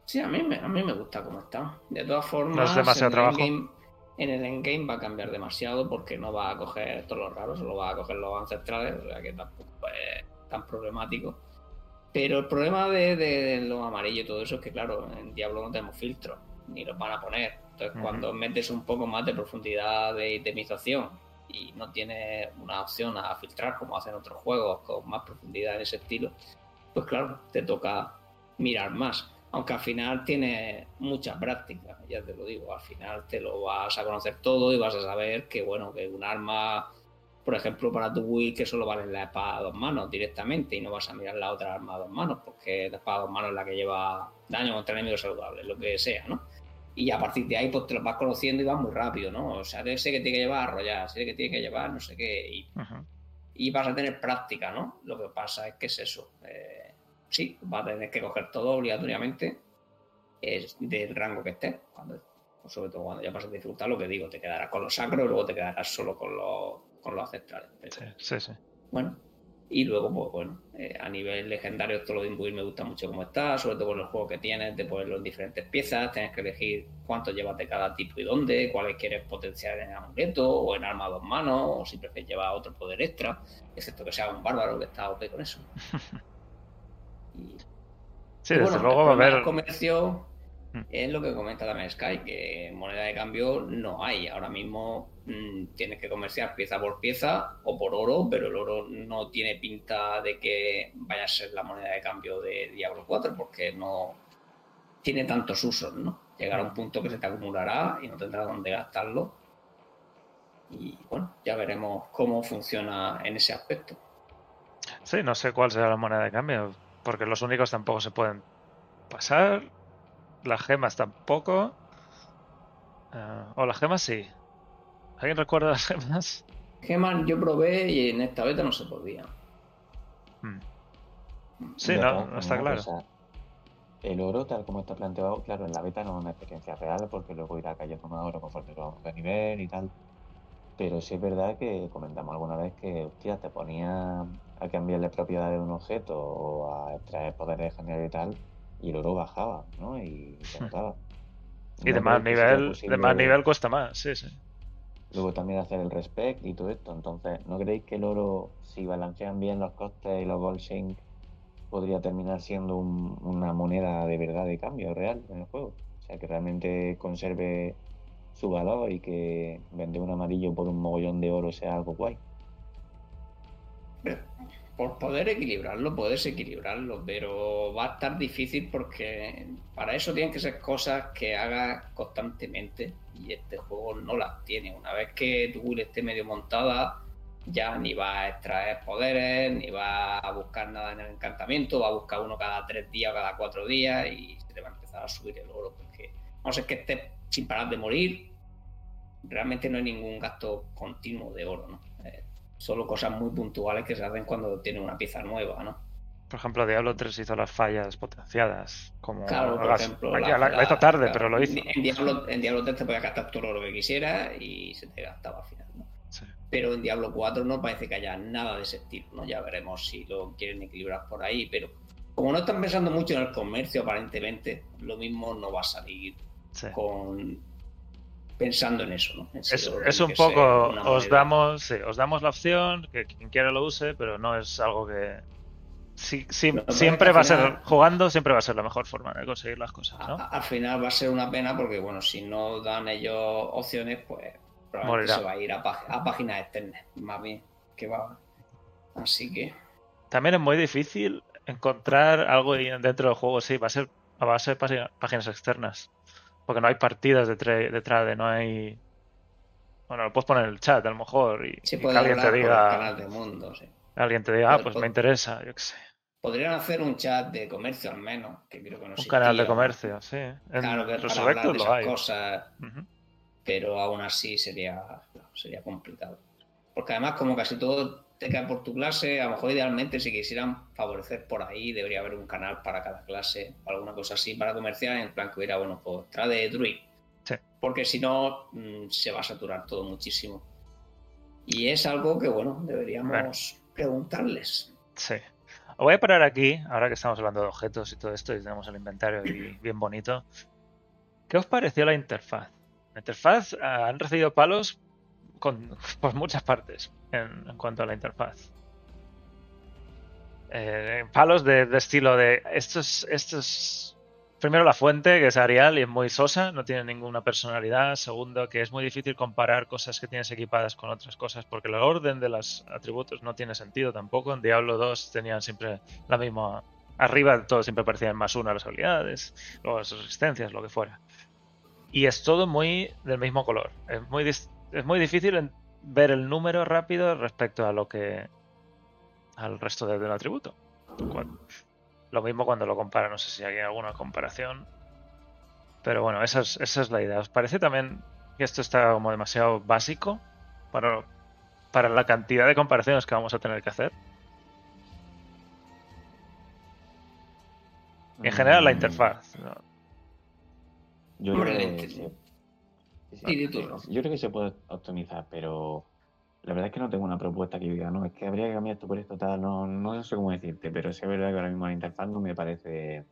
Sí, a mí, me, a mí me gusta cómo está. De todas formas, no es demasiado trabajo. en el endgame va a cambiar demasiado porque no va a coger todos los raros, solo va a coger los ancestrales, o sea que tampoco es tan problemático. Pero el problema de, de, los amarillos y todo eso es que, claro, en Diablo no tenemos filtros, ni los van a poner. Entonces, cuando metes un poco más de profundidad de itemización y no tienes una opción a filtrar como hacen otros juegos con más profundidad en ese estilo, pues claro, te toca mirar más. Aunque al final tiene mucha práctica, ya te lo digo, al final te lo vas a conocer todo y vas a saber que, bueno, que un arma, por ejemplo, para tu build que solo vale la espada a dos manos directamente y no vas a mirar la otra arma a dos manos, porque la espada a dos manos es la que lleva daño contra enemigos saludables, lo que sea, ¿no? Y a partir de ahí, pues te lo vas conociendo y vas muy rápido, ¿no? O sea, sé que tiene que llevar a arrollar, sé que tiene que llevar no sé qué, y, y vas a tener práctica, ¿no? Lo que pasa es que es eso. Eh, sí, va a tener que coger todo obligatoriamente es del rango que esté. Cuando, sobre todo cuando ya pasas a disfrutar, lo que digo, te quedarás con los sacros y luego te quedarás solo con los, con los ancestrales. sí, sí, sí. Bueno, Y luego, pues bueno, eh, a nivel legendario, esto lo de imbuir me gusta mucho cómo está, sobre todo por los juegos que tienes, de ponerlo en diferentes piezas, tienes que elegir cuánto llevas de cada tipo y dónde, cuáles quieres potenciar en amuleto o en arma a dos manos, o si prefieres llevar otro poder extra, excepto que sea un bárbaro que está OP con eso. sí, desde luego va a haber... comercio. Es lo que comenta también Sky, que moneda de cambio no hay. Ahora mismo mm, tienes que comerciar pieza por pieza o por oro, pero el oro no tiene pinta de que vaya a ser la moneda de cambio de Diablo 4 porque no tiene tantos usos, ¿no? Llegará un punto que se te acumulará y no tendrás dónde gastarlo. Y bueno, ya veremos cómo funciona en ese aspecto. Sí, no sé cuál será la moneda de cambio, porque los únicos tampoco se pueden pasar las gemas tampoco. Ah, o las gemas sí. ¿Alguien recuerda las gemas? Gemas yo probé y en esta beta no se podía. Hmm. Sí, no, está claro. el oro, tal como está planteado, claro, en la beta no es una experiencia real porque luego irá cayendo más oro conforme vamos de nivel y tal. Pero sí es verdad que comentamos alguna vez que, hostia, te ponía a cambiarle propiedades de un objeto o a extraer poderes generales y tal, y el oro bajaba, ¿no? Y se notaba. Y de más nivel, de más nivel cuesta más, sí, sí. Luego también hacer el respect y todo esto. Entonces, ¿no creéis que el oro, si balancean bien los costes y los gold sink, podría terminar siendo una moneda de verdad de cambio real en el juego? O sea, que realmente conserve su valor y que vender un amarillo por un mogollón de oro sea algo guay por poder equilibrarlo, puedes equilibrarlo, pero va a estar difícil porque para eso tienen que ser cosas que hagas constantemente y este juego no las tiene. Una vez que tu build esté medio montada, ya ni va a extraer poderes, ni va a buscar nada en el encantamiento, va a buscar uno cada tres días o cada cuatro días y se te va a empezar a subir el oro porque no sé que estés sin parar de morir, realmente no hay ningún gasto continuo de oro, ¿no? Solo cosas muy puntuales que se hacen cuando tiene una pieza nueva, ¿no? Por ejemplo, Diablo 3 hizo las fallas potenciadas. Como claro, por ejemplo. la, hizo tarde, pero lo hizo. En Diablo, en Diablo 3 te podías gastar todo lo que quisieras y se te gastaba al final. ¿no? Pero en Diablo 4 no parece que haya nada de ese estilo. ¿no? Ya veremos si lo quieren equilibrar por ahí. Pero como no están pensando mucho en el comercio, aparentemente, lo mismo no va a salir con pensando en eso. ¿no? es, un poco, os damos, os damos la opción, que quien quiera lo use, pero no es algo que... siempre va a ser, jugando, siempre va a ser la mejor forma de conseguir las cosas. ¿no? al final va a ser una pena porque, bueno, si no dan ellos opciones, pues probablemente se va a ir a, páginas externas, más bien que va. Así que... También es muy difícil encontrar algo dentro del juego, sí, va a ser a base de páginas externas. Porque no hay partidas detrás de, no hay. Bueno, lo puedes poner en el chat a lo mejor y, que alguien te diga. de mundo, Alguien te diga, ah, pues me interesa, yo qué sé. Podrían hacer un chat de comercio al menos, que creo que no Un canal de comercio, sí. claro, que para hablar de esas cosas, pero aún así sería, sería complicado. Porque además, como casi todo te cae por tu clase, a lo mejor idealmente si quisieran favorecer por ahí, debería haber un canal para cada clase, alguna cosa así para comerciar, en plan que hubiera, bueno, pues trae de Druid. Porque si no, mm, se va a saturar todo muchísimo. Y es algo que, bueno, deberíamos preguntarles. Sí. Os voy a parar aquí, ahora que estamos hablando de objetos y todo esto, y tenemos el inventario bien bonito. ¿Qué os pareció la interfaz? La interfaz ah, han recibido palos con, por muchas partes en, cuanto a la interfaz. Eh, palos de, estilo de. Esto es, Primero, la fuente, que es Arial y es muy sosa, no tiene ninguna personalidad. Segundo, que es muy difícil comparar cosas que tienes equipadas con otras cosas, porque el orden de los atributos no tiene sentido tampoco. En Diablo 2 tenían siempre la misma. Arriba todo siempre parecían más uno a las habilidades, las resistencias, lo que fuera. Y es todo muy del mismo color. Es muy, es muy difícil ver el número rápido respecto a lo que al resto del, atributo. lo mismo cuando lo compara, no sé si hay alguna comparación. Pero bueno, esa es, esa es la idea. ¿Os parece también que esto está como demasiado básico para, para la cantidad de comparaciones que vamos a tener que hacer? En general, la mm. interfaz. Yo creo yo creo que se puede optimizar, pero La verdad es que no tengo una propuesta que diga, no, es que habría que cambiar esto por esto, tal, no, no sé cómo decirte, pero es verdad que ahora mismo la interfaz no me parece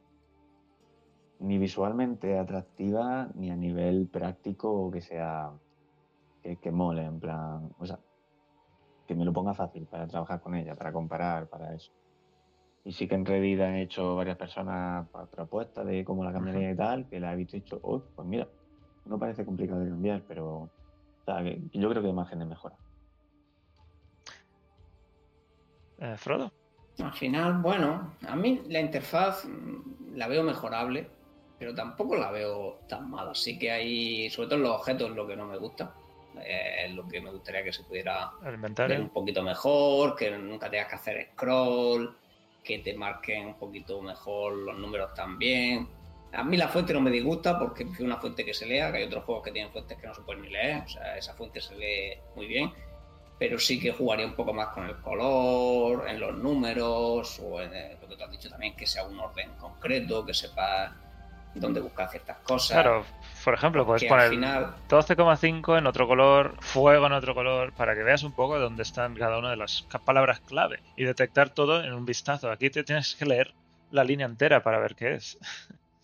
ni visualmente atractiva, ni a nivel práctico que sea, que, que mole, en plan, o sea, que me lo ponga fácil para trabajar con ella, para comparar, para eso. Y sí que en Reddit han hecho varias personas propuestas de cómo la cambiaría y tal, que la he visto y dicho, oh, pues mira, no parece complicado de cambiar, pero yo creo que hay margen de mejora. Eh, Frodo. Al final, bueno, a mí la interfaz mm, la veo mejorable, pero tampoco la veo tan mala. Así que hay, sobre todo los objetos, lo que no me gusta. Eh, es lo que me gustaría que se pudiera ver un poquito mejor, que nunca tengas que hacer scroll, que te marquen un poquito mejor los números también. A mí la fuente no me disgusta porque es una fuente que se lea, que hay otros juegos que tienen fuentes que no se pueden ni leer, o sea, esa fuente se lee muy bien, pero sí que jugaría un poco más con el color, en los números, o en lo que tú has dicho también, que sea un orden concreto, que sepa dónde buscar ciertas cosas. Claro, por ejemplo, puedes poner final... 12,5 en otro color, fuego en otro color, para que veas un poco dónde están cada una de las palabras clave y detectar todo en un vistazo. Aquí te tienes que leer la línea entera para ver qué es.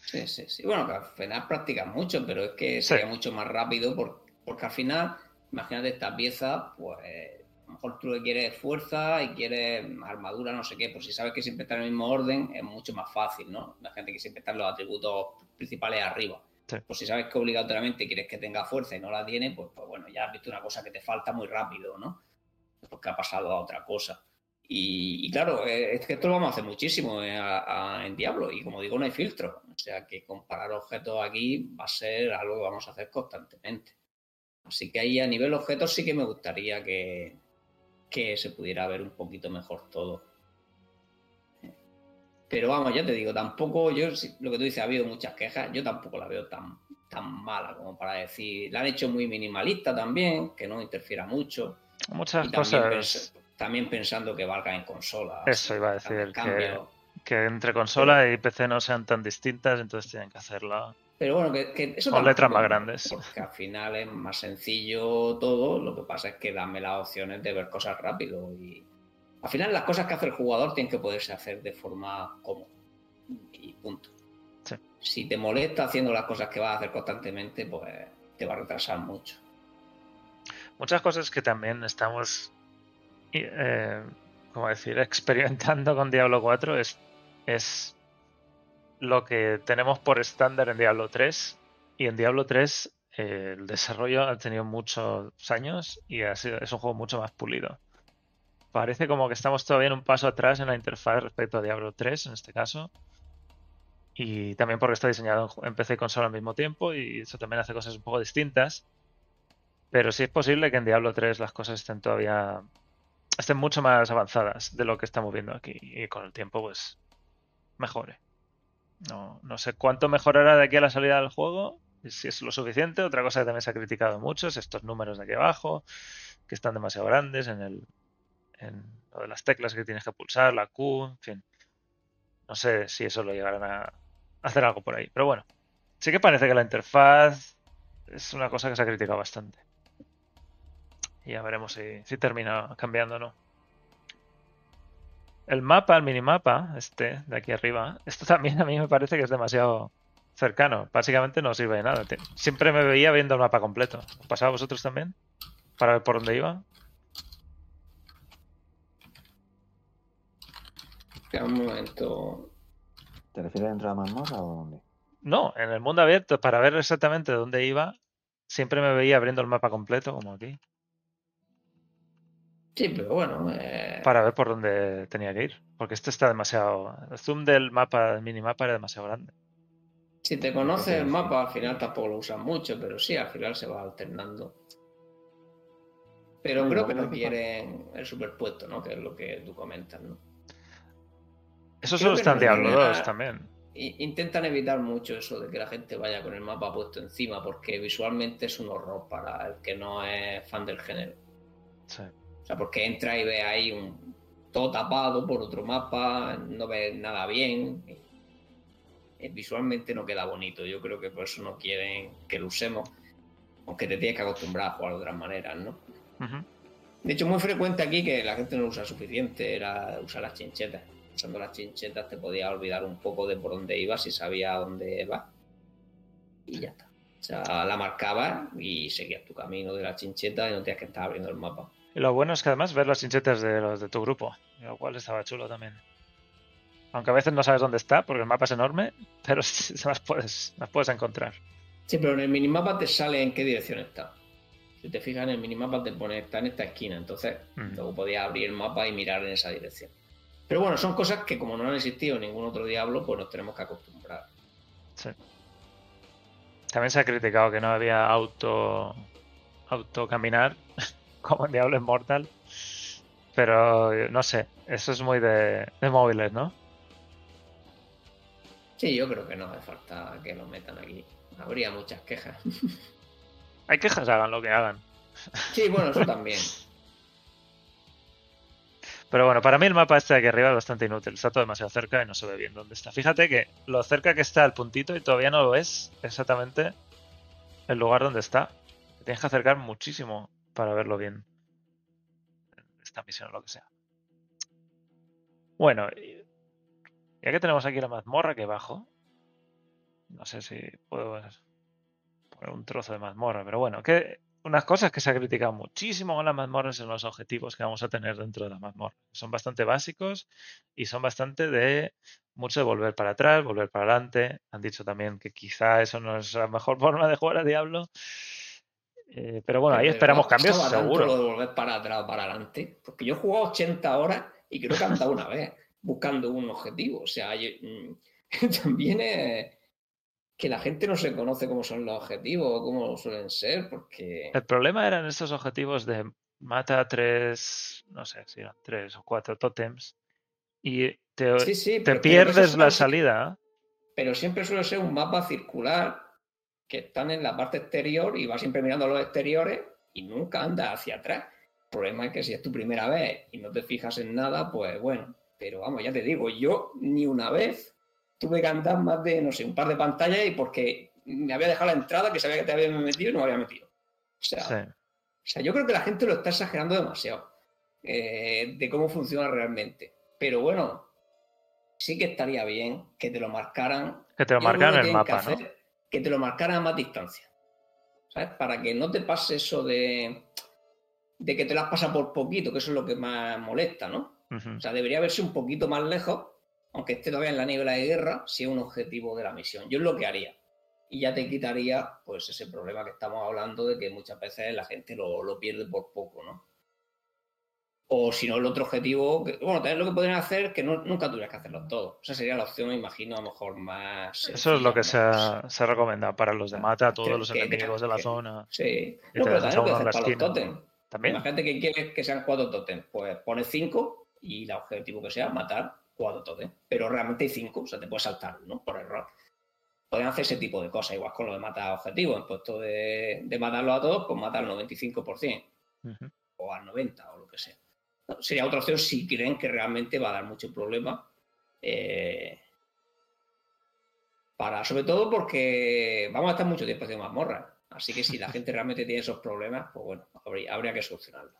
Sí, sí, sí. Bueno, que al final practicas mucho, pero es que sería mucho más rápido porque, al final, imagínate esta pieza, pues a lo mejor tú le quieres fuerza y quieres armadura, no sé qué, pues si sabes que siempre está en el mismo orden, es mucho más fácil, ¿no? Imagínate que siempre están los atributos principales arriba. Pues si sabes que obligatoriamente quieres que tenga fuerza y no la tiene, pues, pues bueno, ya has visto una cosa que te falta muy rápido, ¿no? Porque ha pasado a otra cosa. Y, claro, eh, es que esto lo vamos a hacer muchísimo eh, en Diablo y como digo, no hay filtro. O sea que comparar objetos aquí va a ser algo que vamos a hacer constantemente. Así que ahí a nivel objetos sí que me gustaría que, que se pudiera ver un poquito mejor todo. Pero vamos, ya te digo, tampoco yo, lo que tú dices, ha habido muchas quejas, yo tampoco la veo tan, tan mala como para decir, la han hecho muy minimalista también, que no interfiera mucho. Muchas cosas. También pensando que valga en consola. Eso iba a decir, que, entre consola y PC no sean tan distintas, entonces tienen que hacerla. Pero bueno, que, eso con letras más grandes. Porque al final es más sencillo todo, lo que pasa es que dame las opciones de ver cosas rápido y al final las cosas que hace el jugador tienen que poderse hacer de forma cómoda. Y punto. Si te molesta haciendo las cosas que vas a hacer constantemente, pues te va a retrasar mucho. Muchas cosas que también estamos, eh, como decir, experimentando con Diablo 4 es, es lo que tenemos por estándar en Diablo 3. Y en Diablo 3 eh, el desarrollo ha tenido muchos años y ha sido, es un juego mucho más pulido parece como que estamos todavía en un paso atrás en la interfaz respecto a Diablo 3 en este caso. Y también porque está diseñado en PC y consola al mismo tiempo y eso también hace cosas un poco distintas. Pero sí es posible que en Diablo 3 las cosas estén todavía estén mucho más avanzadas de lo que estamos viendo aquí y con el tiempo pues mejore. No, no sé cuánto mejorará de aquí a la salida del juego, si es lo suficiente. Otra cosa que también se ha criticado mucho es estos números de aquí abajo, que están demasiado grandes en el, en lo de las teclas que tienes que pulsar, la Q, en fin. No sé si eso lo llegarán a hacer algo por ahí. Pero bueno, sí que parece que la interfaz es una cosa que se ha criticado bastante. Y ya veremos si, termina cambiando o no. El mapa, el minimapa, este de aquí arriba, esto también a mí me parece que es demasiado cercano. Básicamente no sirve de nada. Siempre me veía viendo el mapa completo. ¿Pasaba vosotros también? Para ver por dónde iba. un momento. ¿Te refieres dentro de la mazmorra o dónde? No, en el mundo abierto, para ver exactamente dónde iba, siempre me veía abriendo el mapa completo, como aquí. Sí, pero bueno. Eh, para ver por dónde tenía que ir. Porque este está demasiado. El zoom del mapa, del minimapa era demasiado grande. Si te conoces el mapa, al final tampoco lo usas mucho, pero sí, al final se va alternando. Pero creo que no quieren el superpuesto, ¿no? Que es lo que tú comentas, ¿no? Eso solo está en Diablo 2 también. Intentan evitar mucho eso de que la gente vaya con el mapa puesto encima, porque visualmente es un horror para el que no es fan del género. Sí. O sea, porque entra y ve ahí un todo tapado por otro mapa, no ve nada bien. Visualmente no queda bonito. Yo creo que por eso no quieren que lo usemos, aunque te tienes que acostumbrar a jugar de otras maneras, ¿no? De hecho, muy frecuente aquí que la gente no usa suficiente era usar las chinchetas. Usando las chinchetas te podía olvidar un poco de por dónde ibas y sabía dónde ibas. Y ya está. O sea, la marcabas y seguías tu camino de la chincheta y no tenías que estar abriendo el mapa. Y lo bueno es que además ver las chinchetas de los de tu grupo, lo cual estaba chulo también. Aunque a veces no sabes dónde está porque el mapa es enorme, pero las puedes, las puedes encontrar. Sí, pero en el minimapa te sale en qué dirección está. Si te fijas en el minimapa te pone está en esta esquina, entonces mm. luego podías abrir el mapa y mirar en esa dirección. Pero bueno, son cosas que como no han existido ningún otro diablo, pues nos tenemos que acostumbrar. Sí. También se ha criticado que no había auto auto caminar como en Diablo Immortal. Pero no sé, eso es muy de, de móviles, ¿no? Sí, yo creo que no hace falta que lo metan aquí. Habría muchas quejas. Hay quejas, hagan lo que hagan. Sí, bueno, eso también. Pero bueno, para mí el mapa este de aquí arriba es bastante inútil. Está todo demasiado cerca y no se ve bien dónde está. Fíjate que lo cerca que está el puntito y todavía no lo ves exactamente el lugar donde está. tienes que acercar muchísimo para verlo bien. Esta misión o lo que sea. Bueno, ya que tenemos aquí la mazmorra que bajo. No sé si puedo poner un trozo de mazmorra, pero bueno, que unas cosas que se ha criticado muchísimo con las mazmorras son los objetivos que vamos a tener dentro de la mazmorra. Son bastante básicos y son bastante de mucho de volver para atrás, volver para adelante. Han dicho también que quizá eso no es la mejor forma de jugar a Diablo. Eh, pero bueno, ahí esperamos cambios, seguro. Lo de volver para atrás o para adelante. Porque yo he jugado 80 horas y creo que he andado una vez buscando un objetivo. O sea, mm, también es que la gente no se conoce cómo son los objetivos, cómo suelen ser, porque... El problema eran estos objetivos de mata tres, no sé si eran tres o cuatro tótems y te, te pierdes la salida. Pero siempre suele ser un mapa circular que están en la parte exterior y vas siempre mirando los exteriores y nunca andas hacia atrás. El problema es que si es tu primera vez y no te fijas en nada, pues bueno. Pero vamos, ya te digo, yo ni una vez tuve que andar más de, no sé, un par de pantallas y porque me había dejado la entrada que sabía que te había metido y no me había metido. O sea, o sea yo creo que la gente lo está exagerando demasiado eh, de cómo funciona realmente. Pero bueno, sí que estaría bien que te lo marcaran. Que te lo marcaran en el mapa, ¿no? Que te lo marcaran a más distancia. ¿Sabes? Para que no te pase eso de, de que te las pasa por poquito, que eso es lo que más molesta, ¿no? O sea, debería verse un poquito más lejos aunque esté todavía en la niebla de guerra, si es un objetivo de la misión. Yo es lo que haría. Y ya te quitaría pues ese problema que estamos hablando de que muchas veces la gente lo, pierde por poco, ¿no? O si no, el otro objetivo, bueno, también lo que podrían hacer que nunca tuvieras que hacerlo todo. Esa sería la opción, me imagino, a lo mejor más. Eso es lo que se se recomendado para los de mata, a todos los enemigos de la zona. Sí, no, pero también lo que hacer para los totems. ¿También? Imagínate que quieres que sean cuatro totems. Pues pones cinco y el objetivo que sea matar todo, ¿eh? pero realmente hay cinco, o sea, te puedes saltar, ¿no? Por error. Pueden hacer ese tipo de cosas, igual con lo de matar objetivos, en puesto de, de matarlo a todos, pues matar al 95%, o al 90%, sería otra opción si creen que realmente va a dar mucho problema. Eh, para, sobre todo porque vamos a estar mucho tiempo haciendo mazmorras. Así que si la gente realmente tiene esos problemas, pues bueno, habría, que solucionarlo.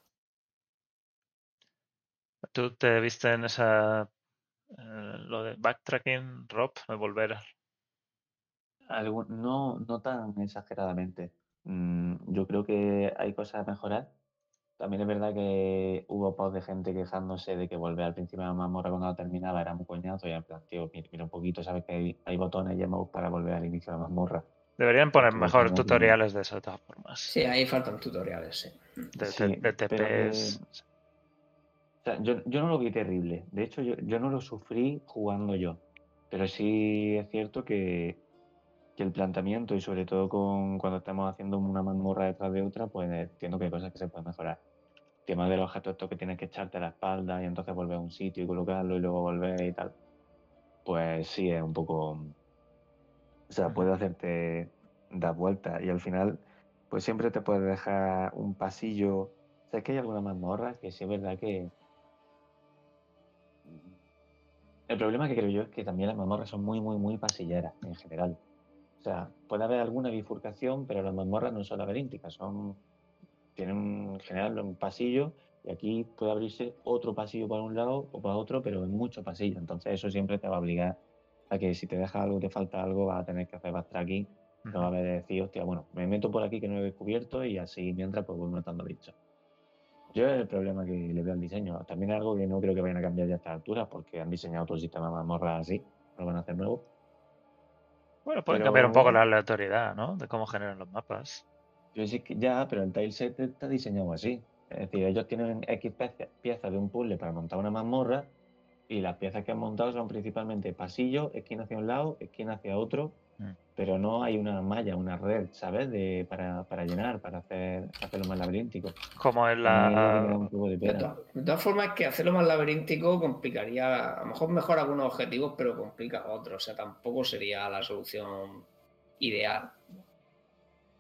¿Tú te viste en esa eh, lo de backtracking, Rob, de volver. no, no tan exageradamente. Mm, yo creo que hay cosas a mejorar. También es verdad que hubo post de gente quejándose de que volver al principio de la mazmorra cuando terminaba era muy coñazo y en plan, tío, mira, un poquito, sabes que hay, botones y emojis para volver al inicio de la mazmorra. Deberían poner mejor tutoriales de eso de todas formas. Sí, ahí faltan tutoriales, sí. De, TPs yo, no lo vi terrible. De hecho, yo, no lo sufrí jugando yo. Pero sí es cierto que, el planteamiento y sobre todo con cuando estamos haciendo una mazmorra detrás de otra, pues entiendo que hay cosas que se pueden mejorar. El tema de los objetos estos que tienes que echarte a la espalda y entonces volver a un sitio y colocarlo y luego volver y tal. Pues sí, es un poco... O sea, puede hacerte dar vueltas y al final, pues siempre te puedes dejar un pasillo. O sea, es que hay algunas mazmorras que sí es verdad que El problema que creo yo es que también las mazmorras son muy, muy, muy pasilleras en general. O sea, puede haber alguna bifurcación, pero las mazmorras no son laberínticas, son tienen en general un pasillo Y aquí puede abrirse otro pasillo para un lado o para otro, pero en muchos pasillos. Entonces eso siempre te va a obligar a que si te deja algo, te falta algo, vas a tener que hacer backtracking. No va a haber decir, hostia, bueno, me meto por aquí que no he descubierto y así mientras pues voy matando bichos. Yo es el problema que le veo al diseño. También es algo que no creo que vayan a cambiar ya a estas alturas porque han diseñado otro sistema de mazmorras así, lo van a hacer nuevo. Bueno, pueden cambiar un poco la aleatoriedad, ¿no? De cómo generan los mapas. Yo sé que ya, pero el tileset está diseñado así. Es decir, ellos tienen X piezas de un puzzle para montar una mazmorra y las piezas que han montado son principalmente pasillo, esquina hacia un lado, esquina hacia otro. Pero no hay una malla, una red, ¿sabes? De, para, para llenar, para hacer, hacerlo más laberíntico. Como en la... De, todas formas, es que hacerlo más laberíntico complicaría, a lo mejor mejor algunos objetivos, pero complica otros. O sea, tampoco sería la solución ideal.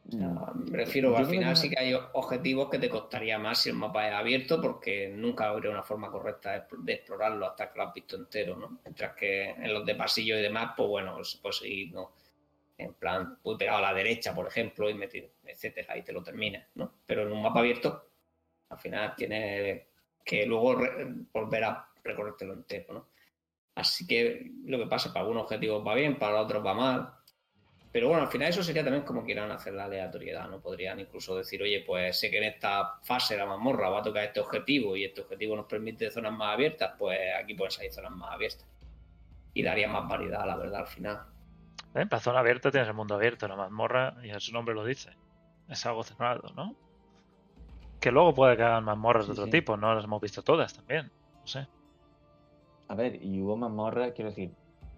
Me refiero, al final sí que hay objetivos que te costaría más si el mapa es abierto porque nunca habría una forma correcta de, explorarlo hasta que lo has visto entero, ¿no? Mientras que en los de pasillo y demás, pues bueno, pues sí, ¿no? En plan, muy pegado a la derecha, por ejemplo, y metido, etcétera, y te lo terminas, ¿no? Pero en un mapa abierto, al final tienes que luego volver a recorrértelo entero, ¿no? Así que lo que pasa, para algunos objetivos va bien, para otros va mal pero bueno, al final eso sería también como quieran hacer la aleatoriedad, ¿no? Podrían incluso decir, oye, pues sé que en esta fase la mazmorra va a tocar este objetivo y este objetivo nos permite zonas más abiertas, pues aquí pueden salir zonas más abiertas. Y daría más variedad, la verdad, al final. ¿Eh? Para zona abierta tienes el mundo abierto, la mazmorra, y su nombre lo dice. Es algo cerrado, ¿no? Que luego puede que hagan mazmorras de otro tipo, ¿no? Las hemos visto todas también. No sé. A ver, y hubo mazmorras, quiero decir,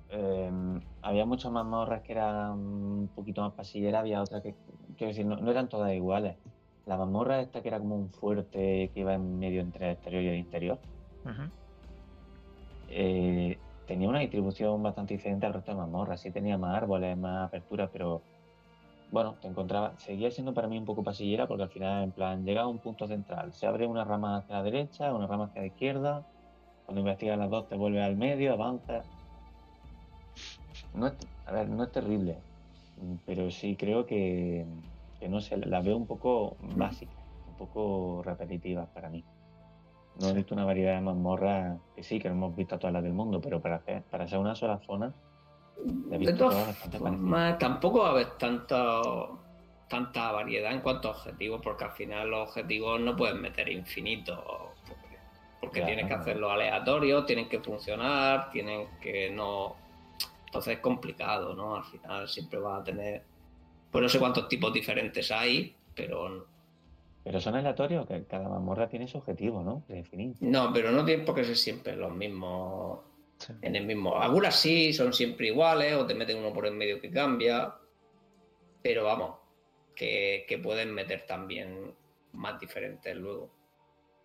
Em, había muchas mazmorras que eran un poquito más pasilleras, había otras que, quiero decir, no, eran todas iguales. La mazmorra esta que era como un fuerte que iba en medio entre el exterior y el interior, eh, tenía una distribución bastante diferente al resto de mazmorras. Sí tenía más árboles, más apertura, pero bueno, te encontraba, seguía siendo para mí un poco pasillera porque al final, en plan, llega a un punto central, se abre una rama hacia la derecha, una rama hacia la izquierda, cuando investigas las dos te vuelve al medio, avanza no es, a ver, no es terrible, pero sí creo que, no sé, la veo un poco básica, un poco repetitiva para mí. No he visto una variedad de mazmorras que sí, que no hemos visto todas las del mundo, pero para hacer, para hacer una sola zona, he visto todas Tampoco va a haber tanto, tanta variedad en cuanto a objetivos, porque al final los objetivos no pueden meter infinitos, porque, tienes que hacerlo aleatorio, tienen que funcionar, tienen que no entonces es complicado, ¿no? Al final siempre va a tener. Pues no sé cuántos tipos diferentes hay, pero. Pero son aleatorios, que cada mazmorra tiene su objetivo, ¿no? No, pero no tienen por qué ser siempre los mismos. En el mismo. Algunas sí son siempre iguales, o te meten uno por el medio que cambia. Pero vamos, que, que pueden meter también más diferentes luego.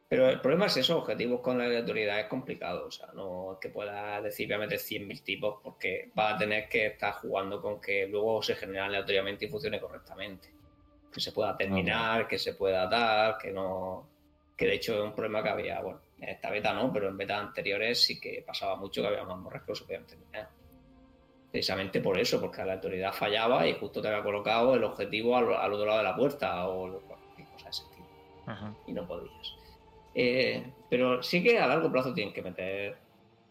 Pero el problema es eso, objetivos con la aleatoriedad es complicado. O sea, no es que puedas decir voy a meter 100.000 tipos porque vas a tener que estar jugando con que luego se genere aleatoriamente y funcione correctamente. Que se pueda terminar, que se pueda dar, que no. Que de hecho es un problema que había, bueno, en esta beta no, pero en betas anteriores sí que pasaba mucho que había más que no se podían terminar. Precisamente por eso, porque la aleatoriedad fallaba y justo te había colocado el objetivo al, otro lado de la puerta o cualquier cosa de ese tipo. Y no podías. Eh, pero sí que a largo plazo tienen que meter,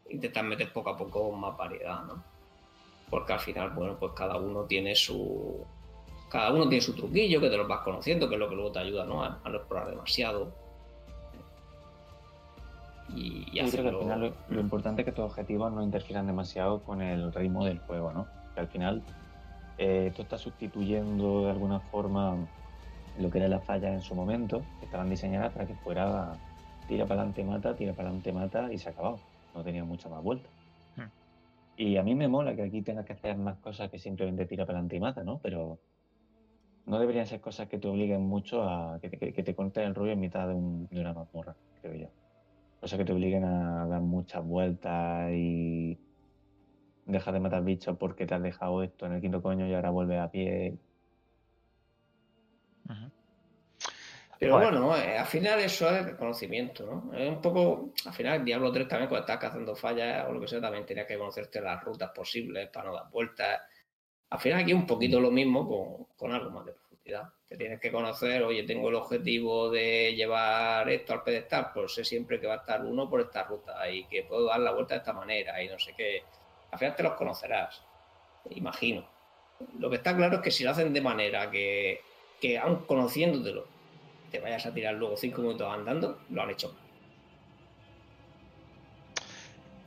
intentar meter poco a poco más variedad, ¿no? Porque al final, bueno, pues cada uno tiene su. Cada uno tiene su truquillo que te lo vas conociendo, que es lo que luego te ayuda, ¿no? A, no explorar demasiado. Y, y Yo creo que al final lo, importante es que tus objetivos no interfieran demasiado con el ritmo del juego, ¿no? Que al final eh, tú estás sustituyendo de alguna forma lo que era la falla en su momento, que estaban diseñadas para que fuera tira para adelante, mata, tira para adelante, mata y se ha acabado. No tenía mucha más vuelta. Hmm. Y a mí me mola que aquí tengas que hacer más cosas que simplemente tira para adelante y mata, ¿no? Pero no deberían ser cosas que te obliguen mucho a que te, que, te corten el rollo en mitad de, una mazmorra, creo yo. Cosas que te obliguen a dar muchas vueltas y dejar de matar bichos porque te has dejado esto en el quinto coño y ahora vuelves a pie. Pero bueno, eh, al final eso es conocimiento, ¿no? Es un poco, al final Diablo 3 también cuando estás cazando fallas o lo que sea, también tenías que conocerte las rutas posibles para no dar vueltas. Al final aquí un poquito lo mismo con, algo más de profundidad. Te tienes que conocer, oye, tengo el objetivo de llevar esto al pedestal, pues sé siempre que va a estar uno por esta ruta y que puedo dar la vuelta de esta manera y no sé qué. Al final te los conocerás, imagino. Lo que está claro es que si lo hacen de manera que, que aun conociéndotelo, te vayas a tirar luego cinco minutos andando, lo han hecho mal.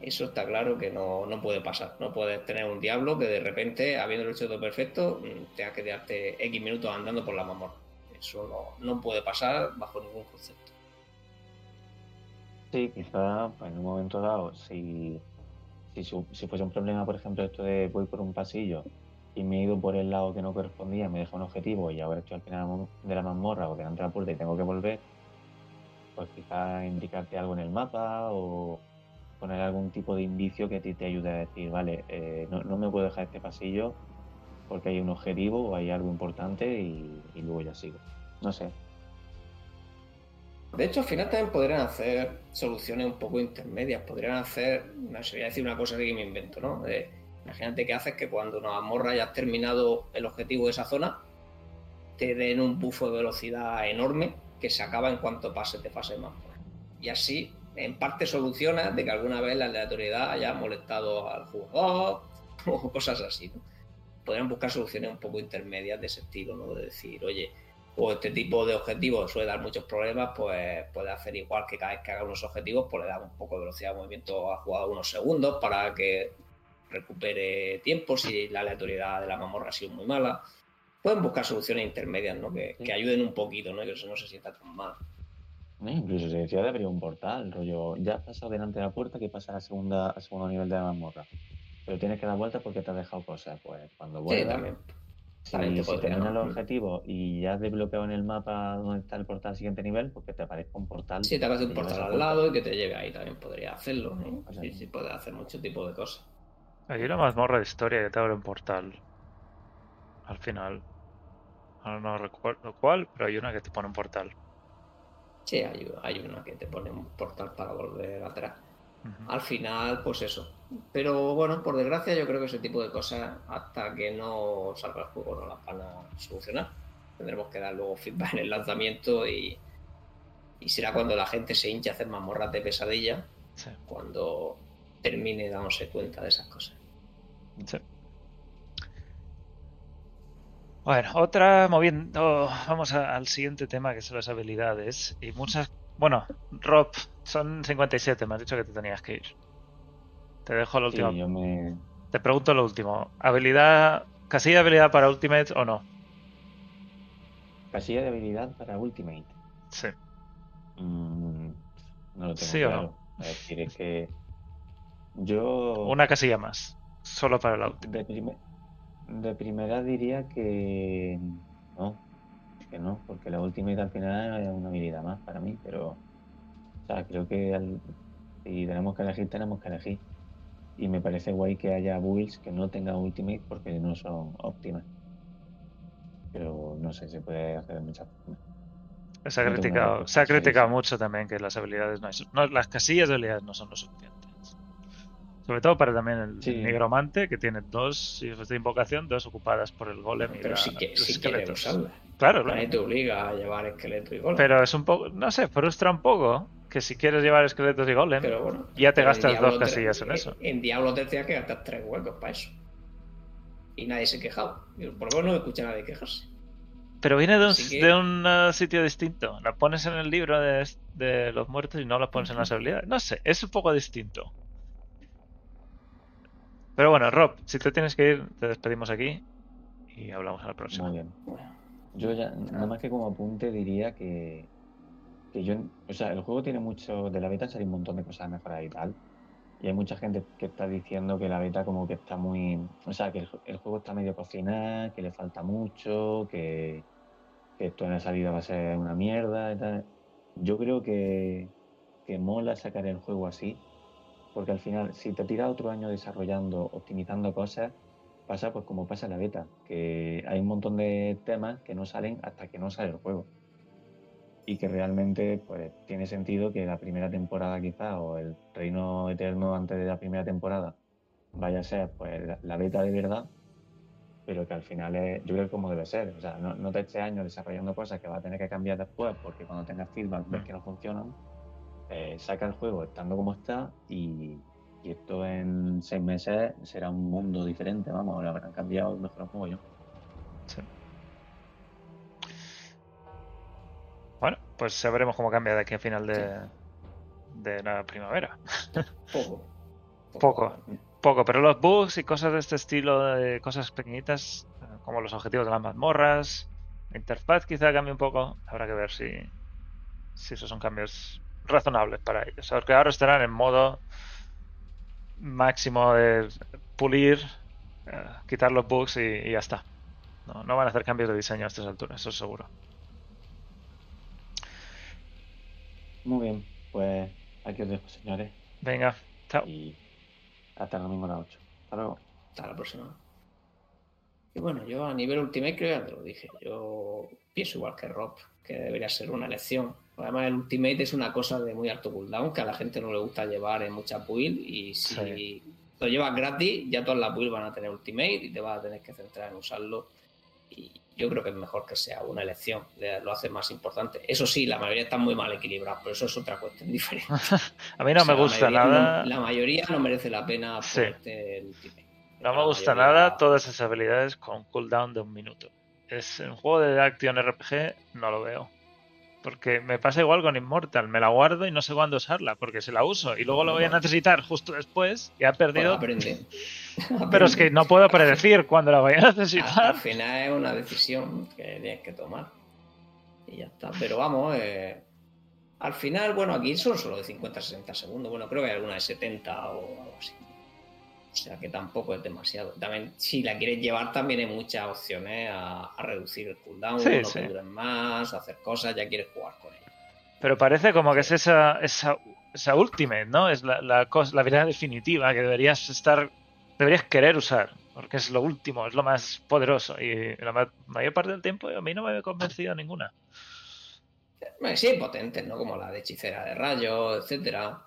Eso está claro que no, puede pasar. No puedes tener un diablo que de repente, habiéndolo hecho todo perfecto, mm, tenga que quedarte X minutos andando por la mamorra. Eso no, puede pasar bajo ningún concepto. Sí, quizá en un momento dado, si, si, fuese un problema, por ejemplo, esto de voy por un pasillo y me he ido por el lado que no correspondía, me dejo un objetivo y ahora estoy al final de la mazmorra o delante de la puerta y tengo que volver, pues quizá indicarte algo en el mapa o poner algún tipo de indicio que a ti te ayude a decir, vale, eh, no, me puedo dejar este pasillo porque hay un objetivo o hay algo importante y, luego ya sigo. No sé. De hecho, al final también podrían hacer soluciones un poco intermedias. Podrían hacer, no sé, decir una cosa que me invento, ¿no? imagínate que haces que cuando una morra hayas terminado el objetivo de esa zona, te den un bufo de velocidad enorme que se acaba en cuanto pase de fase más. Y así en parte soluciona de que alguna vez la aleatoriedad haya molestado al jugador o cosas así. ¿no? Podrían buscar soluciones un poco intermedias de ese estilo, ¿no? De decir, oye, o este tipo de objetivos suele dar muchos problemas, pues puede hacer igual que cada vez que haga unos objetivos, pues le da un poco de velocidad de movimiento al jugador unos segundos para que recupere tiempo si la aleatoriedad de la mamorra ha sido muy mala. Pueden buscar soluciones intermedias, ¿no? Que, que ayuden un poquito, ¿no? Que eso no se sienta tan mal. Incluso se decía de abrir un portal, rollo, ya has pasado delante de la puerta que pasa a segunda, al segundo nivel de la mazmorra. Pero tienes que dar vuelta porque te has dejado cosas. Pues cuando vuelvas, si, terminas el objetivo y ya has desbloqueado en el mapa donde está el portal siguiente nivel, porque te aparezca un portal. Sí, te aparece un portal al lado y que te lleve ahí también podría hacerlo. sí, sí, puede hacer mucho tipo de cosas. Hay una mazmorra de historia que te abre un portal. Al final. Ahora no recuerdo cuál, pero hay una que te pone un portal. Sí, hay, una que te pone un portal para volver atrás. Al final, pues eso. Pero bueno, por desgracia, yo creo que ese tipo de cosas, hasta que no salga el juego, no las van a solucionar. Tendremos que dar luego feedback en el lanzamiento y, y será cuando la gente se hinche a hacer mamorras de pesadilla, cuando termine dándose cuenta de esas cosas. Sí. Bueno, otra moviendo. Vamos al siguiente tema que son las habilidades. Y muchas. Bueno, Rob, son 57, me has dicho que te tenías que ir. Te dejo lo último. Te pregunto lo último. ¿Habilidad. ¿Casilla de habilidad para Ultimate o no? ¿Casilla de habilidad para Ultimate? Sí. Mm, no lo tengo ¿Sí claro. O no? Es decir, es que. Yo. Una casilla más. Solo para la Ultimate. De primera diría que no, que no, porque la Ultimate al final es una habilidad más para mí, pero o sea, creo que si tenemos que elegir, tenemos que elegir. Y me parece guay que haya builds que no tengan Ultimate porque no son óptimas. Pero no sé, se puede hacer de muchas formas. Se ha criticado, se ha criticado mucho también que las habilidades no, no las casillas de habilidades no son lo suficiente. Sobre todo para también el nigromante, que tiene dos hijos de invocación, dos ocupadas por el golem y Pero si, que, si Claro, claro. Nadie te obliga a llevar esqueleto y golem. Pero es un poco, no sé, frustra un poco que si quieres llevar esqueletos y golem, ya te gastas dos casillas en eso. En Diablo te decía que gastas tres huecos para eso. Y nadie se quejaba. Por lo menos no escucha a nadie quejarse. Pero viene de un, de un uh, sitio distinto. La pones en el libro de, de, los muertos y no la pones en las habilidades. No sé, es un poco distinto. Pero bueno, Rob, si te tienes que ir, te despedimos aquí y hablamos al próximo. Muy bien. Yo ya, nada más que como apunte, diría que, que yo, o sea, el juego tiene mucho, de la beta sale un montón de cosas mejorar y tal. Y hay mucha gente que está diciendo que la beta como que está muy, o sea, que el, juego está medio cocinado, que le falta mucho, que, que esto en la salida va a ser una mierda y tal. Yo creo que, que mola sacar el juego así, porque al final, si te tiras otro año desarrollando, optimizando cosas, pasa pues como pasa en la beta, que hay un montón de temas que no salen hasta que no sale el juego. Y que realmente pues tiene sentido que la primera temporada quizá o el reino eterno antes de la primera temporada vaya a ser pues la beta de verdad pero que al final es, yo creo como debe ser. O sea, no, no te estés años desarrollando cosas que va a tener que cambiar después porque cuando tengas feedback ves que no funcionan, eh, saca el juego estando como está y, esto en seis meses será un mundo diferente, vamos, ahora habrán cambiado mejor juego yo. Sí. Bueno, pues sabremos cómo cambia de aquí a final de, de la primavera. Poco. Poco. Poco, pero los bugs y cosas de este estilo, de cosas pequeñitas, como los objetivos de las mazmorras, la interfaz quizá cambie un poco. Habrá que ver si, si esos son cambios razonables para ellos. Porque ahora estarán en modo máximo de pulir, eh, quitar los bugs y, ya está. No, no van a hacer cambios de diseño a estas alturas, eso es seguro. Muy bien, pues aquí os dejo, señores. Venga, chao. Y hasta el domingo a las 8. Hasta luego. Hasta la próxima. Y bueno, yo a nivel Ultimate creo ya te lo dije. Yo pienso igual que Rob, que debería ser una elección. Además, el Ultimate es una cosa de muy alto cooldown que a la gente no le gusta llevar en muchas builds. Y si lo llevas gratis, ya todas las builds van a tener Ultimate y te vas a tener que centrar en usarlo. Y yo creo que es mejor que sea una elección, lo hace más importante. Eso sí, la mayoría está muy mal equilibrada, pero eso es otra cuestión diferente. a mí no me gusta nada. la mayoría no merece la pena sí. No me gusta nada todas esas habilidades con cooldown de un minuto. Es un juego de Action RPG, no lo veo. Porque me pasa igual con Immortal, me la guardo y no sé cuándo usarla, porque se la uso y luego lo voy a necesitar justo después y ha perdido. Pero es que no puedo predecir cuándo la voy a necesitar. Al final es una decisión que tienes que tomar. Y ya está. Pero vamos, eh, al final, bueno, aquí son solo de 50 a 60 segundos. Bueno, creo que hay alguna de 70 o algo así. O sea que tampoco es demasiado. También, si la quieres llevar, también hay muchas opciones a, reducir el cooldown, no sí. más, hacer cosas, ya quieres jugar con ella. Pero parece como que es esa, esa, esa ultimate, ¿no? Es la, la, cosa, la habilidad definitiva que deberías estar, deberías querer usar, porque es lo último, es lo más poderoso. Y la mayor parte del tiempo a mí no me ha convencido ninguna. Sí, potentes, ¿no? Como la de hechicera de rayos, etcétera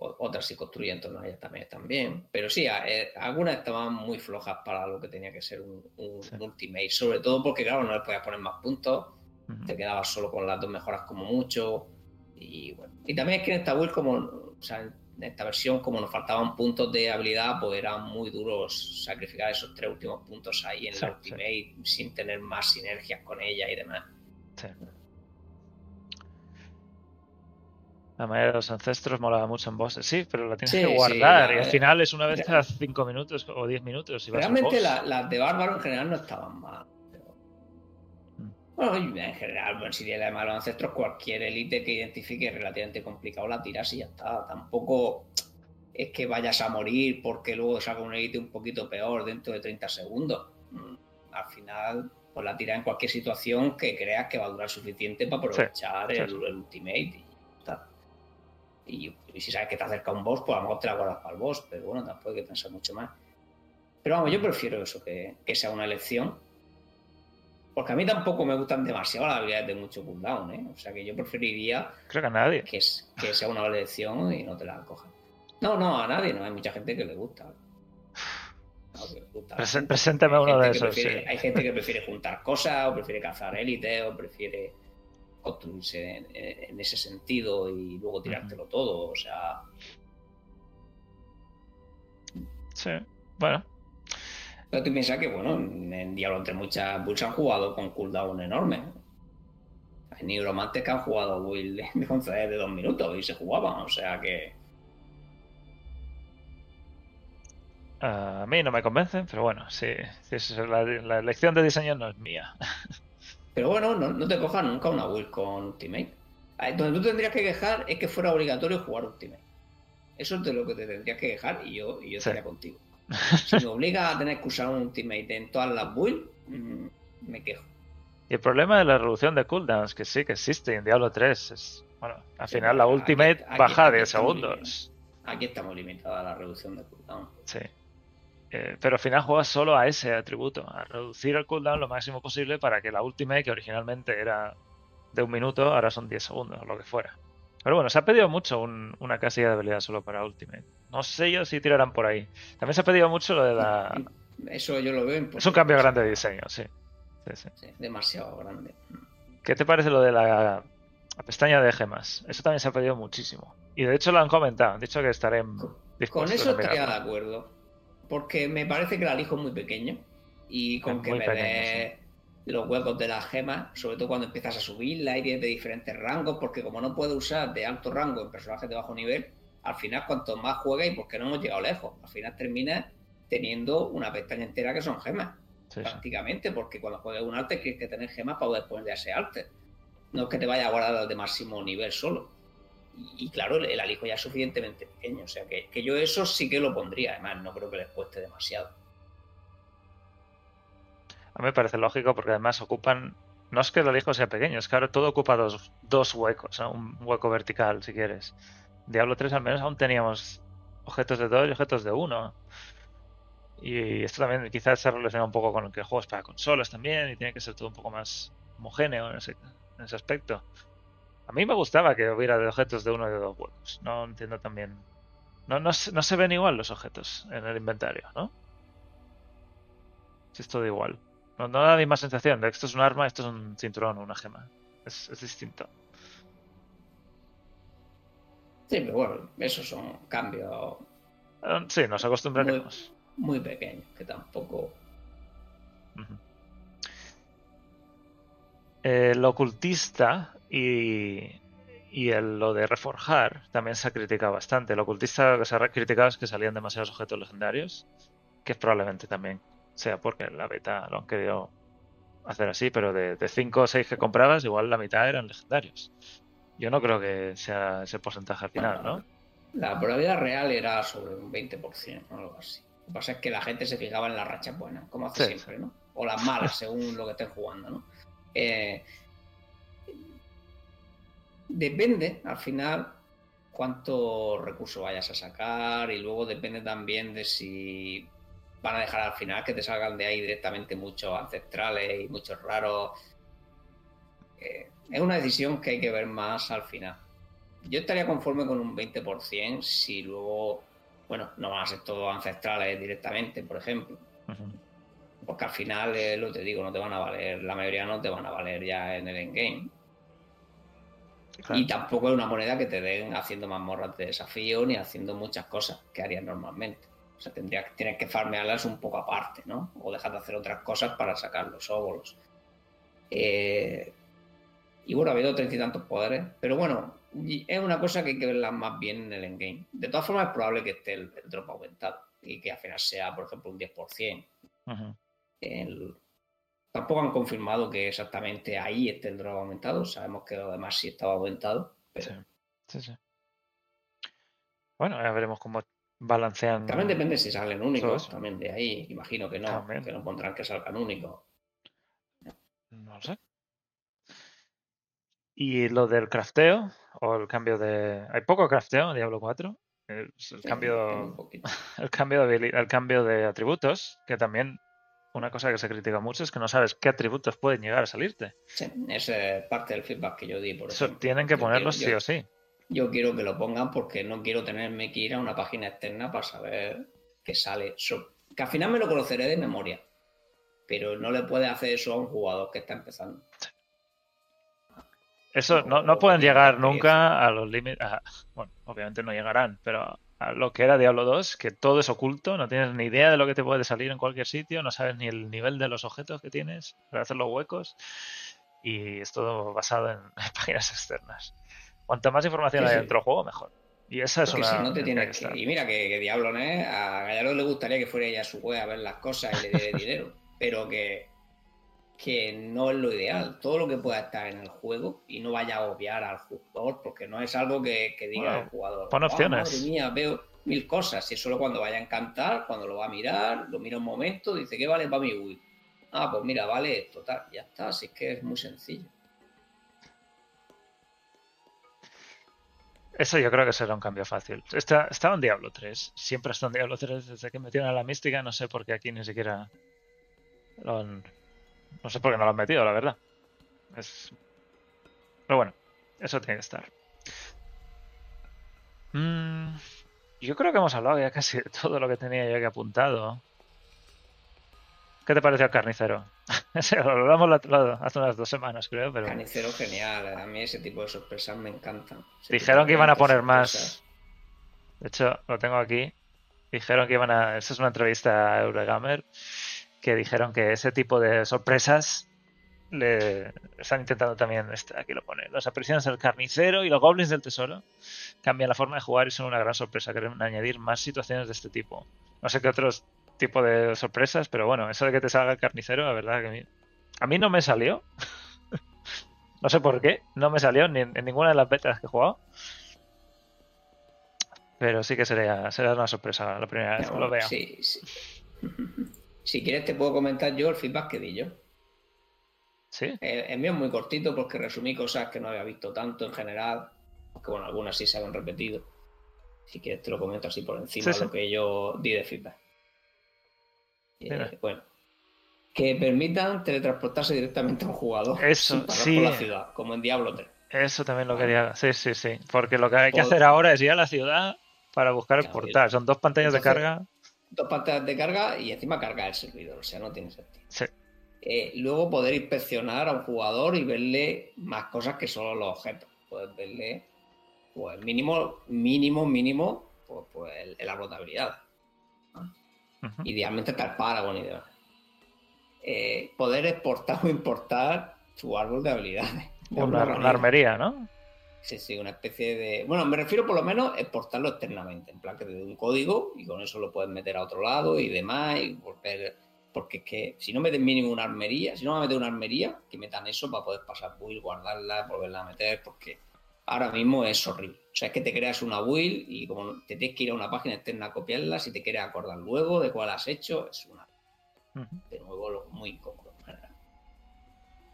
otras sí construyen en torno a ellas también también. Pero sí, eh, algunas estaban muy flojas para lo que tenía que ser un, ultimate, sobre todo porque, claro, no le podías poner más puntos, te quedabas solo con las dos mejoras como mucho. Y bueno, y también es que en esta build, como, o sea, en esta versión, como nos faltaban puntos de habilidad, pues era muy duros sacrificar esos tres últimos puntos ahí en la ultimate sin tener más sinergias con ella y demás. Sí. La mayoría de los ancestros molaba mucho en bosses, sí, pero la tienes que guardar y al final es una vez cada 5 minutos o 10 minutos. Realmente las de bárbaro en general no estaban mal. Mm. Bueno, en general, bueno, si tiene además los ancestros, cualquier élite que identifique relativamente complicado la tiras y ya está. Tampoco es que vayas a morir porque luego salga un élite un poquito peor dentro de 30 segundos. Mm, al final, pues la tiras en cualquier situación que creas que va a durar suficiente para aprovechar el, el, ultimate y, si sabes que te acerca un boss, pues a lo mejor te la guardas para el boss, pero bueno, tampoco hay que pensar mucho más. Pero vamos, yo prefiero eso, que, sea una elección. Porque a mí tampoco me gustan demasiado las habilidades de mucho cooldown, ¿eh? O sea que yo preferiría. Creo que a nadie. Que, que sea una elección y no te la cojan. No, no, a nadie, no. Hay mucha gente que le gusta. presénteme uno de esos. Hay gente que prefiere juntar cosas, o prefiere cazar élite, o prefiere construirse en, ese sentido y luego tirártelo todo, o sea... Sí, bueno. Pero tú piensas que, bueno, en Diablo entre muchas builds han jugado con cooldown enorme. Hay nigromantes que han jugado build de, de dos minutos y se jugaban, o sea que... A mí no me convencen, pero bueno, sí, la, la elección de diseño no es mía. Pero bueno, no, te cojas nunca una build con Ultimate. Donde tú tendrías que quejar es que fuera obligatorio jugar Ultimate. Eso es de lo que te tendrías que quejar y yo, y yo estaría contigo. Si me obliga a tener que usar un Ultimate en todas las builds, mm, me quejo. Y el problema de la reducción de cooldowns, que sí que existe en Diablo 3, es, bueno, al final la Ultimate baja de segundos. Aquí está muy limitada la reducción de cooldown. Sí. Eh, pero al final juegas solo a ese atributo, a reducir el cooldown lo máximo posible para que la ultimate, que originalmente era de un minuto, ahora son 10 segundos, o lo que fuera. Pero bueno, se ha pedido mucho una casilla de habilidad solo para ultimate. No sé yo si tirarán por ahí. También se ha pedido mucho lo de la... Eso yo lo veo. Es un cambio grande de diseño, sí. demasiado grande. ¿Qué te parece lo de la, pestaña de gemas? Eso también se ha pedido muchísimo. Y de hecho lo han comentado, han dicho que estaré Con eso estaría de acuerdo. Porque me parece que el alijo es muy pequeño. Y con que me dé los huecos de las gemas, sobre todo cuando empiezas a subir la de diferentes rangos, porque como no puedo usar de alto rango en personajes de bajo nivel, al final cuanto más juegues, pues que no hemos llegado lejos, al final terminas teniendo una pestaña entera que son gemas, prácticamente, porque cuando juegues un arte tienes que tener gemas para poder poner ese arte. No es que te vaya a guardar de máximo nivel solo. Y, claro, el, alijo ya es suficientemente pequeño, o sea que, que yo eso sí que lo pondría, además no creo que les cueste demasiado. A mí me parece lógico porque además ocupan. No es que el alijo sea pequeño, es que todo ocupa dos, dos huecos, un hueco vertical si quieres. Diablo 3 al menos aún teníamos objetos de dos y objetos de uno. Y esto también quizás se relaciona un poco con que juegos para consolas también y tiene que ser todo un poco más homogéneo en ese, aspecto. A mí me gustaba que hubiera de objetos de uno y de dos huecos. No entiendo también. No, no, no se ven igual los objetos en el inventario, ¿no? Si es todo igual. No, da la misma sensación de que esto es un arma, esto es un cinturón o una gema. Es, distinto. Sí, pero bueno, esos son cambios. Eh, sí, nos acostumbraremos. Muy, pequeños, que tampoco. El ocultista y, y el, lo de reforjar también se ha criticado bastante. El ocultista que se ha criticado es que salían demasiados objetos legendarios, que probablemente también sea porque la beta lo han querido hacer así, pero de 5 o 6 que comprabas, igual la mitad eran legendarios. Yo no creo que sea ese porcentaje al final, ¿no? La probabilidad real era sobre un 20% o algo así. Lo que pasa es que la gente se fijaba en las rachas buenas, como hace siempre, ¿no? O las malas, según lo que estén jugando, ¿no? Eh, depende, al final, cuántos recursos vayas a sacar y luego depende también de si van a dejar al final que te salgan de ahí directamente muchos ancestrales y muchos raros. Eh, es una decisión que hay que ver más al final. Yo estaría conforme con un 20% si luego, bueno, no van a ser todos ancestrales directamente, por ejemplo. Porque al final, eh, lo te digo, no te van a valer, la mayoría no te van a valer ya en el endgame. Y tampoco es una moneda que te den haciendo más morras de desafío ni haciendo muchas cosas que harías normalmente. O sea, tendría, tienes que farmearlas un poco aparte, ¿no? O dejar de hacer otras cosas para sacar los óvulos. Eh, y bueno, ha habido treinta y tantos poderes. Pero bueno, es una cosa que hay que verla más bien en el endgame. De todas formas, es probable que esté el, drop aumentado. Y que al final sea, por ejemplo, un 10%. Tampoco han confirmado que exactamente ahí esté el drop aumentado. Sabemos que lo demás sí estaba aumentado. Sí, sí, sí. Bueno, ya veremos cómo balancean. También depende si salen únicos, también de ahí. Imagino que no, que no pondrán que salgan únicos. No lo sé. Y lo del crafteo, o el cambio de. Hay poco crafteo en Diablo 4. El, cambio. El cambio, de, el cambio de atributos, que también una cosa que se critica mucho es que no sabes qué atributos pueden llegar a salirte. Sí, es parte del feedback que yo di, por eso. Tienen que ponerlos sí o sí yo quiero que lo pongan porque no quiero tenerme que ir a una página externa para saber qué sale. que al final me lo conoceré de memoria, pero no le puede hacer eso a un jugador que está empezando. Eso no, no pueden llegar nunca a los límites. Bueno, obviamente no llegarán, pero a lo que era Diablo 2, que todo es oculto, no tienes ni idea de lo que te puede salir en cualquier sitio, no sabes ni el nivel de los objetos que tienes para hacer los huecos, y es todo basado en páginas externas. Cuanta más información hay dentro del juego, mejor. Y esa es una. no te tienes que, Y mira que, Diablo, ¿eh? A Gallardo le gustaría que fuera ella a su web a ver las cosas y le diera dinero. pero que, que no es lo ideal. Todo lo que pueda estar en el juego y no vaya a obviar al jugador, porque no es algo que, diga el jugador. Pon opciones. madre mía, veo mil cosas. Y es solo cuando vaya a encantar, cuando lo va a mirar, lo mira un momento, dice, ¿qué vale para mi Wii? Ah, pues mira, vale esto, tal. Ya está, así que es muy sencillo. Eso yo creo que será un cambio fácil. Está, estaba en Diablo 3. Siempre está en Diablo 3 desde que metieron a la mística. No sé por qué aquí ni siquiera No sé por qué no lo han metido, la verdad. Es... Pero bueno, eso tiene que estar. Mm, yo creo que hemos hablado ya casi de todo lo que tenía yo aquí apuntado. ¿Qué te pareció el carnicero? lo hablamos hace unas dos semanas, creo. Pero... Carnicero genial. A mí ese tipo de sorpresas me encantan. Dijeron que iban a poner más. De hecho, lo tengo aquí. Dijeron que iban a. Esa es una entrevista a Eurogamer. Que dijeron que ese tipo de sorpresas le están intentando también, este, aquí lo pone, las apariciones del carnicero y los goblins del tesoro cambian la forma de jugar y son una gran sorpresa. Quieren añadir más situaciones de este tipo. No sé qué otros tipos de sorpresas, pero bueno, eso de que te salga el carnicero, la verdad que a mí, a mí no me salió. no sé por qué, no me salió ni en, ninguna de las betas que he jugado. Pero sí que sería, sería una sorpresa la primera vez que lo veo. Sí, sí. si quieres te puedo comentar yo el feedback que di yo. ¿Sí? El, mío es muy cortito porque resumí cosas que no había visto tanto en general, aunque bueno, algunas sí se han repetido. Si quieres te lo comento así por encima de lo que yo di de feedback. Eh, bueno, que permitan teletransportarse directamente a un jugador Eso, sí. por la ciudad, como en Diablo 3. Eso también lo quería. Sí, sí, sí. Porque lo que hay que hacer ahora es ir a la ciudad para buscar el portal. Son dos pantallas de carga. Dos pantallas de carga y encima carga el servidor. O sea, no tiene sentido. Sí. Eh, luego poder inspeccionar a un jugador y verle más cosas que solo los objetos. Poder verle, pues mínimo, mínimo, mínimo, pues, pues el, árbol de habilidad. Idealmente tal Paragon y demás. Eh, poder exportar o importar su árbol de habilidades. una, armería, ¿no? Sí, sí, una especie de. Bueno, me refiero por lo menos a exportarlo externamente, en plan que te dé un código y con eso lo puedes meter a otro lado y demás y volver porque es que si no meten mínimo una armería, si no me a meter una armería, que metan eso para poder pasar build, guardarla, volverla a meter, porque ahora mismo es horrible. O sea, es que te creas una build y como te tienes que ir a una página externa a copiarla, si te quieres acordar luego de cuál has hecho, es una. De nuevo, muy incómodo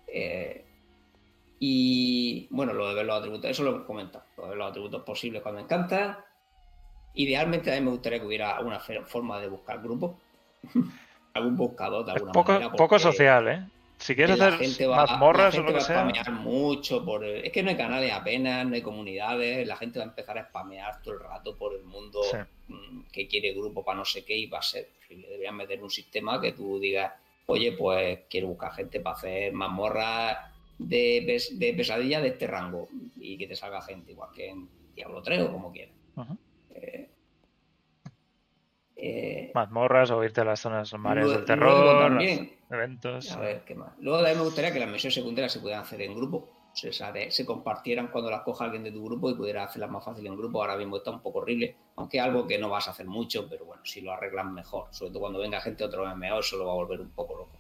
eh, y bueno, lo de ver los atributos, eso lo he comentado. Lo de ver los atributos posibles cuando encanta. Idealmente a mí me gustaría que hubiera una forma de buscar grupos. algún buscador de alguna poco, manera. Poco social, ¿eh? Si quieres hacer más morras o lo que sea. mucho por es que no hay canales apenas, no hay comunidades, la gente va a empezar a spamear todo el rato por el mundo mm, que quiere grupo para no sé qué y va a ser Deberían meter un sistema que tú digas, oye, pues quiero buscar gente para hacer mazmorras de, de pesadilla de este rango y que te salga gente, igual que en Diablo 3 o como quieras. Eh, Mazmorras o irte a las zonas mares del terror, también, eventos. A ver, ¿qué más? Luego también me gustaría que las misiones secundarias se pudieran hacer en grupo. Se, se compartieran cuando las coja alguien de tu grupo y pudiera hacerlas más fácil en grupo. Ahora mismo está un poco horrible, aunque algo que no vas a hacer mucho, pero bueno, si lo arreglan mejor. Sobre todo cuando venga gente otro MMO, eso lo va a volver un poco loco.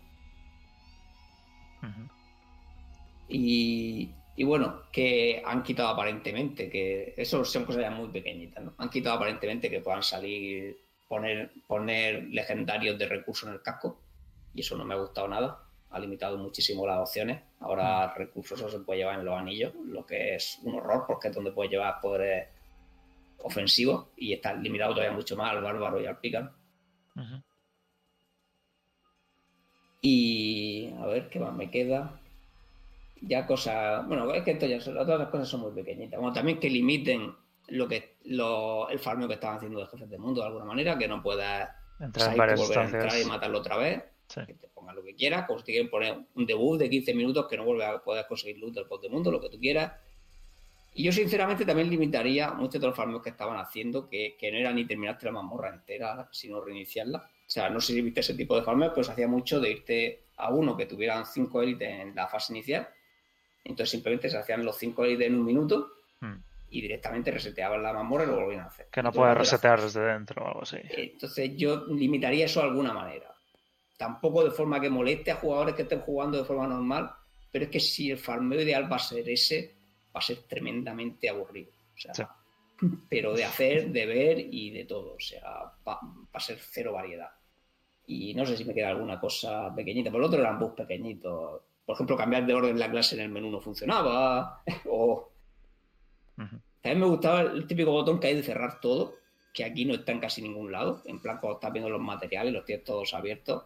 Y, y, bueno, que han quitado aparentemente, que eso son cosas ya muy pequeñitas, ¿no? Han quitado aparentemente que puedan salir poner, poner legendarios de recursos en el casco y eso no me ha gustado nada. Ha limitado muchísimo las opciones. Ahora mm. recursos se puede llevar en los anillos, lo que es un horror porque es donde puedes llevar poderes ofensivos y está limitado todavía mucho más al bárbaro y al pícaro. Y a ver qué más me queda. Ya cosas. Bueno, es que esto ya todas las cosas son muy pequeñitas. Bueno, también que limiten lo que el farmeo que estaban haciendo de jefes del mundo de alguna manera, que no puedas entrar volver a entrar y matarlo otra vez, que te ponga lo que quieras, como si te quieren poner un debut de 15 minutos que no vuelve a poder conseguir loot del post de mundo, lo que tú quieras. Y yo sinceramente también limitaría muchos de los farmeos que estaban haciendo, que, no era ni terminarte la mazmorra entera, sino reiniciarla. O sea, no sé si viste ese tipo de farmeo, pero se hacía mucho de irte a uno que tuvieran cinco élites en la fase inicial. Entonces simplemente se hacían los cinco élites en un minuto. Hmm y directamente reseteaban la mazmorra y lo volvían a hacer. Que no puede resetear desde dentro o algo así. Entonces yo limitaría eso de alguna manera. Tampoco de forma que moleste a jugadores que estén jugando de forma normal, pero es que si el farmeo ideal va a ser ese, va a ser tremendamente aburrido. O sea, pero de hacer, de ver y de todo. O sea, va, a ser cero variedad. Y no sé si me queda alguna cosa pequeñita. Por el otro eran bugs pequeñitos. Por ejemplo, cambiar de orden la clase en el menú no funcionaba. o también me gustaba el típico botón que hay de cerrar todo, que aquí no está en casi ningún lado. En plan, cuando estás viendo los materiales, los tienes todos abiertos.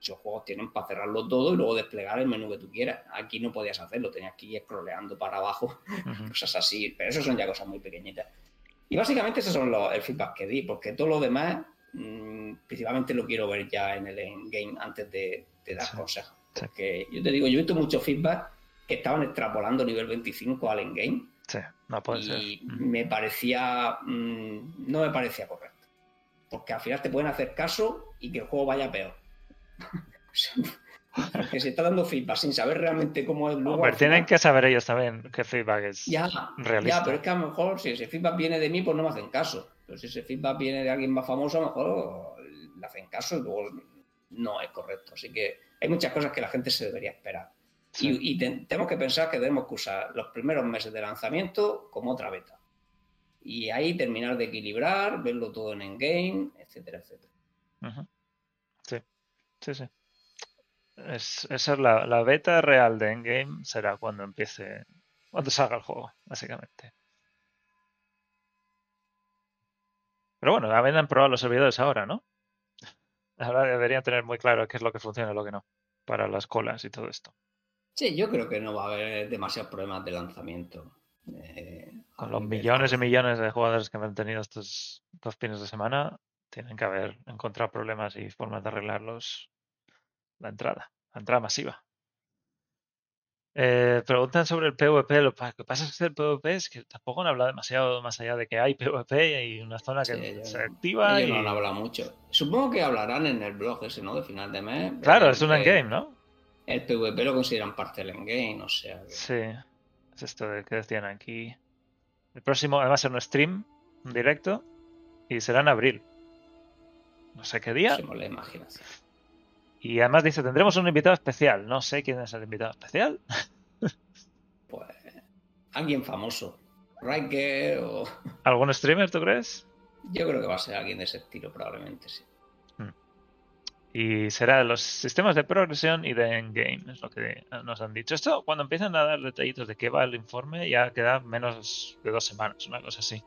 Esos juegos tienen para cerrarlo todo y luego desplegar el menú que tú quieras. Aquí no podías hacerlo, tenías que ir scrolleando para abajo, cosas así. Pero eso son ya cosas muy pequeñitas. Y básicamente esos son los, el feedback que di, porque todo lo demás mm, principalmente lo quiero ver ya en el game antes de, dar consejos. Porque yo te digo, yo he visto muchos feedback que estaban extrapolando nivel 25 al endgame. Sí, no puede y me parecía. Mm, no me parecía correcto. Porque al final te pueden hacer caso y que el juego vaya peor. que se está dando feedback sin saber realmente cómo es luego. tienen que saber ellos también qué feedback es ya, realista. Ya, pero es que a lo mejor si ese feedback viene de mí, pues no me hacen caso. Pero si ese feedback viene de alguien más famoso, a lo mejor le hacen caso y luego no es correcto. Así que hay muchas cosas que la gente se debería esperar. Y, tenemos que pensar que debemos usar los primeros meses de lanzamiento como otra beta. Y ahí terminar de equilibrar, verlo todo en endgame, etcétera, etcétera. Sí, sí, sí. Es, esa es la, beta real de Endgame, será cuando empiece, cuando salga el juego, básicamente. Pero bueno, han probado los servidores ahora, ¿no? Ahora deberían tener muy claro qué es lo que funciona y lo que no, para las colas y todo esto. Sí, yo creo que no va a haber demasiados problemas de lanzamiento. Eh, Con los millones y millones de jugadores que han tenido estos dos fines de semana, tienen que haber encontrado problemas y formas de arreglarlos la entrada, la entrada masiva. Eh, preguntan sobre el PvP. Lo que pasa es que el PvP es que tampoco han hablado demasiado más allá de que hay PvP y una zona que se activa. y... no han hablado mucho. Supongo que hablarán en el blog ese, ¿no? De final de mes. Claro, es un endgame, ¿no? El PvP lo consideran parte del endgame, o sea. Sí, es esto de que decían aquí. El próximo, además, es un stream, un directo, y será en abril. No sé qué día. la imaginación. Y además dice, tendremos un invitado especial. No sé quién es el invitado especial. pues alguien famoso. Riker o... ¿Algún streamer, tú crees? Yo creo que va a ser alguien de ese estilo, probablemente sí. Hmm. Y será de los sistemas de progresión y de endgame, es lo que nos han dicho. Esto, cuando empiezan a dar detallitos de qué va el informe, ya queda menos de dos semanas, una cosa así.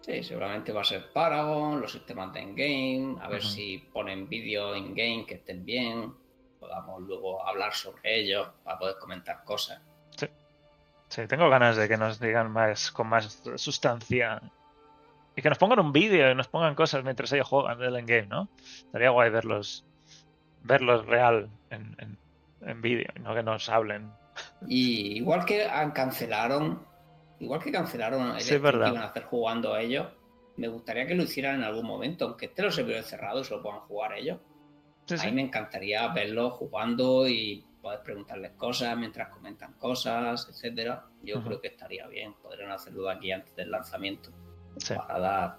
Sí, seguramente va a ser Paragon, los sistemas de in-game, a ver si ponen vídeo in-game que estén bien, podamos luego hablar sobre ellos para poder comentar cosas. Sí. Sí, tengo ganas de que nos digan más con más sustancia y que nos pongan un vídeo y nos pongan cosas mientras ellos juegan del endgame, ¿no? Estaría guay verlos verlos real en, en, en vídeo, no que nos hablen. Y igual que han cancelaron Igual que cancelaron el que iban a hacer jugando a ellos, me gustaría que lo hicieran en algún momento, aunque estén los servidores cerrados y lo puedan jugar ellos. a mí me encantaría verlos jugando y poder preguntarles cosas mientras comentan cosas, etcétera. Yo creo que estaría bien. Podrían hacerlo aquí antes del lanzamiento. Para dar.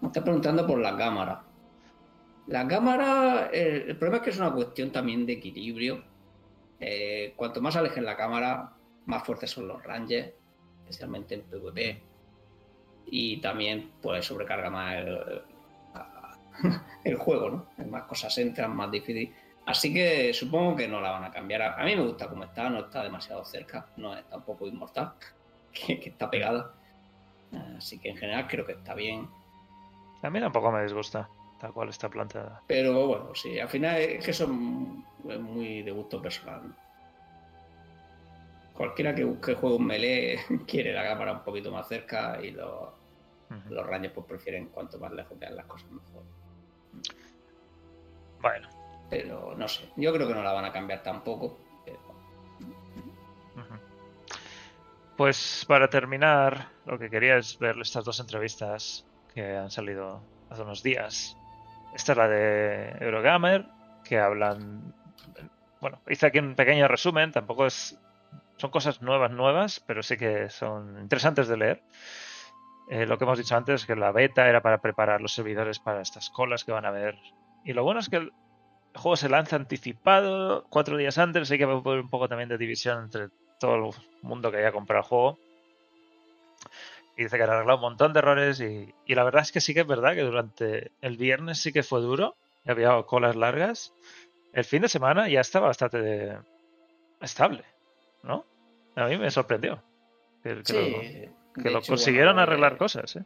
Me está preguntando por la cámara. La cámara, el, problema es que es una cuestión también de equilibrio. Eh, cuanto más alejen la cámara, más fuertes son los ranges especialmente en PvP. Y también pues sobrecarga más el, juego, ¿no? Más cosas entran, más difícil. Así que supongo que no la van a cambiar. A mí me gusta como está, no está demasiado cerca, no es tampoco inmortal, que, está pegada. Así que en general creo que está bien. A mí tampoco me disgusta, tal cual está planteada. Pero bueno, sí, al final es que son muy de gusto personal cualquiera que busque juegos melee quiere la cámara un poquito más cerca y los, los rayos pues prefieren cuanto más lejos quedan las cosas mejor. Bueno. Pero no sé, yo creo que no la van a cambiar tampoco. Pues para terminar, lo que quería es ver estas dos entrevistas que han salido hace unos días. Esta es la de Eurogamer, que hablan. Bueno, hice aquí un pequeño resumen, tampoco es son cosas nuevas, nuevas, pero sí que son interesantes de leer. Eh, lo que hemos dicho antes, que la beta era para preparar los servidores para estas colas que van a haber. Y lo bueno es que el juego se lanza anticipado cuatro días antes, así que va a haber un poco también de división entre todo el mundo que haya comprado el juego. Y dice que han arreglado un montón de errores y, y, la verdad es que sí que es verdad que durante el viernes sí que fue duro, había colas largas. El fin de semana ya estaba bastante estable. ¿No? A mí me sorprendió. Que, lo, consiguieron arreglar cosas, ¿eh?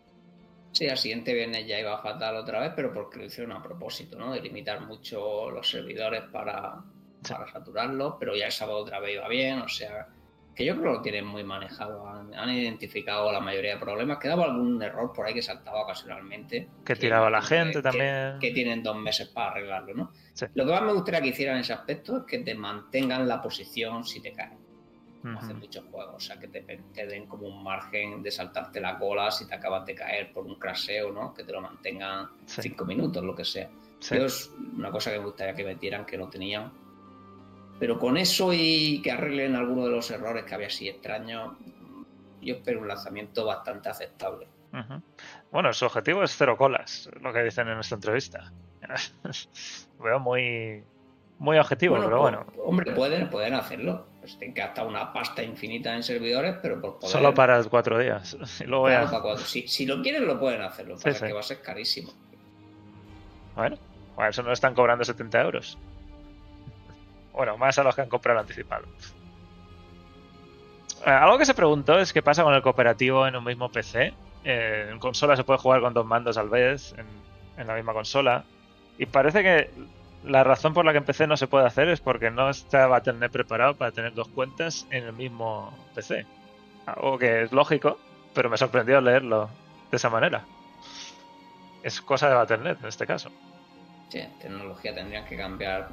Sí, al siguiente viernes ya iba a faltar otra vez, pero porque lo hicieron a propósito, ¿no? De limitar mucho los servidores para, para saturarlos, pero ya el sábado otra vez iba bien, o sea, que yo creo que lo tienen muy manejado. Han, identificado la mayoría de problemas. Quedaba algún error por ahí que saltaba ocasionalmente. Que, tiraba la gente también. Que, tienen dos meses para arreglarlo, ¿no? Lo que más me gustaría que hicieran en ese aspecto es que te mantengan la posición si te caen. Hacen muchos juegos, o sea, que te, den como un margen de saltarte la cola si te acabas de caer por un craseo, ¿no? Que te lo mantengan cinco minutos, lo que sea. es una cosa que me gustaría que metieran que no tenían pero con eso y que arreglen algunos de los errores que había así extraños, yo espero un lanzamiento bastante aceptable. Bueno, su objetivo es cero colas, lo que dicen en esta entrevista. Veo muy, muy objetivo, pero pues, bueno. Hombre, pueden, pueden hacerlo. Pues tienen que gastar una pasta infinita en servidores, pero por poder... Solo para cuatro días. Si, lo quieren, lo pueden hacerlo, pero que va a ser carísimo. Bueno, a eso no están cobrando 70 euros. Bueno, más a los que han comprado anticipado. Eh, algo que se preguntó es qué pasa con el cooperativo en un mismo PC. Eh, en consola se puede jugar con dos mandos a la vez en, la misma consola. Y parece que la razón por la que en PC no se puede hacer es porque no está Battle.net preparado para tener dos cuentas en el mismo PC. Algo que es lógico, pero me sorprendió leerlo de esa manera. Es cosa de Battle.net en este caso tecnología tendrían que cambiar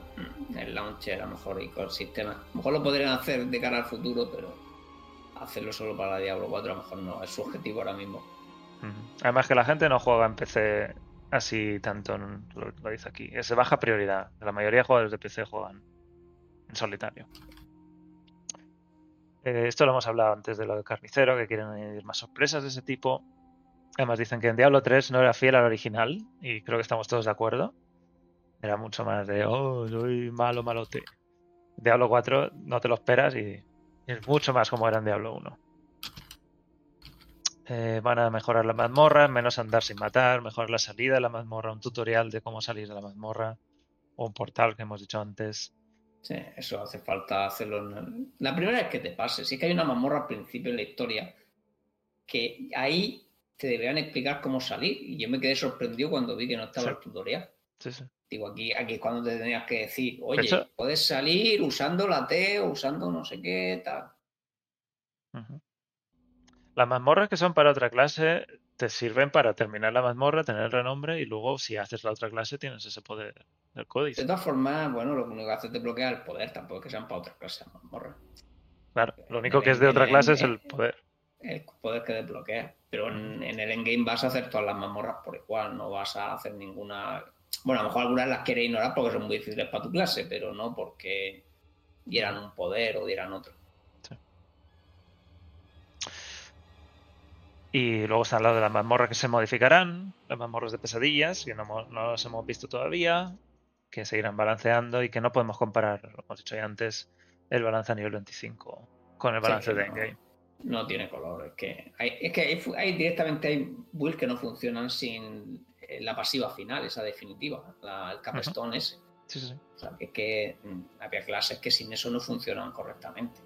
el launcher a lo mejor y con el sistema. A lo mejor lo podrían hacer de cara al futuro, pero hacerlo solo para Diablo 4 a lo mejor no es su objetivo ahora mismo. Además que la gente no juega en PC así tanto, lo, dice aquí. Es de baja prioridad. La mayoría de jugadores de PC juegan en solitario. Eh, esto lo hemos hablado antes de lo de Carnicero, que quieren añadir más sorpresas de ese tipo. Además dicen que en Diablo 3 no era fiel al original y creo que estamos todos de acuerdo. Era mucho más de, oh, soy malo, malote. Diablo 4 no te lo esperas y es mucho más como era en Diablo 1. Eh, van a mejorar la mazmorra, menos andar sin matar, mejorar la salida de la mazmorra, un tutorial de cómo salir de la mazmorra o un portal que hemos dicho antes. Sí, eso hace falta hacerlo. La primera vez que te pase, sí que hay una mazmorra al principio en la historia que ahí te deberían explicar cómo salir y yo me quedé sorprendido cuando vi que no estaba el tutorial. Sí, sí. Digo, aquí, aquí es cuando te tenías que decir, oye, puedes salir usando la T o usando no sé qué, tal. Las mazmorras que son para otra clase te sirven para terminar la mazmorra, tener el renombre y luego si haces la otra clase tienes ese poder del código. De todas formas, bueno, lo único que hace es bloquear el poder, tampoco es que sean para otra clase de mazmorra. Claro, lo único que es de otra clase es el poder. El poder que desbloquea. Pero en, en el endgame vas a hacer todas las mazmorras por igual, no vas a hacer ninguna bueno, a lo mejor algunas las quieres ignorar porque son muy difíciles para tu clase, pero no porque dieran un poder o dieran otro. Y luego están las de las mazmorras que se modificarán, las mazmorras de pesadillas, que no, no las hemos visto todavía, que seguirán balanceando y que no podemos comparar, como hemos dicho ya antes, el balance a nivel 25 con el balance de endgame. No, tiene color, es que hay, es que hay, directamente hay builds que no funcionan sin eh, la pasiva final, esa definitiva, el capstone ese. Sí, sí. O sea, que, que mm, había clases que sin eso no funcionan correctamente.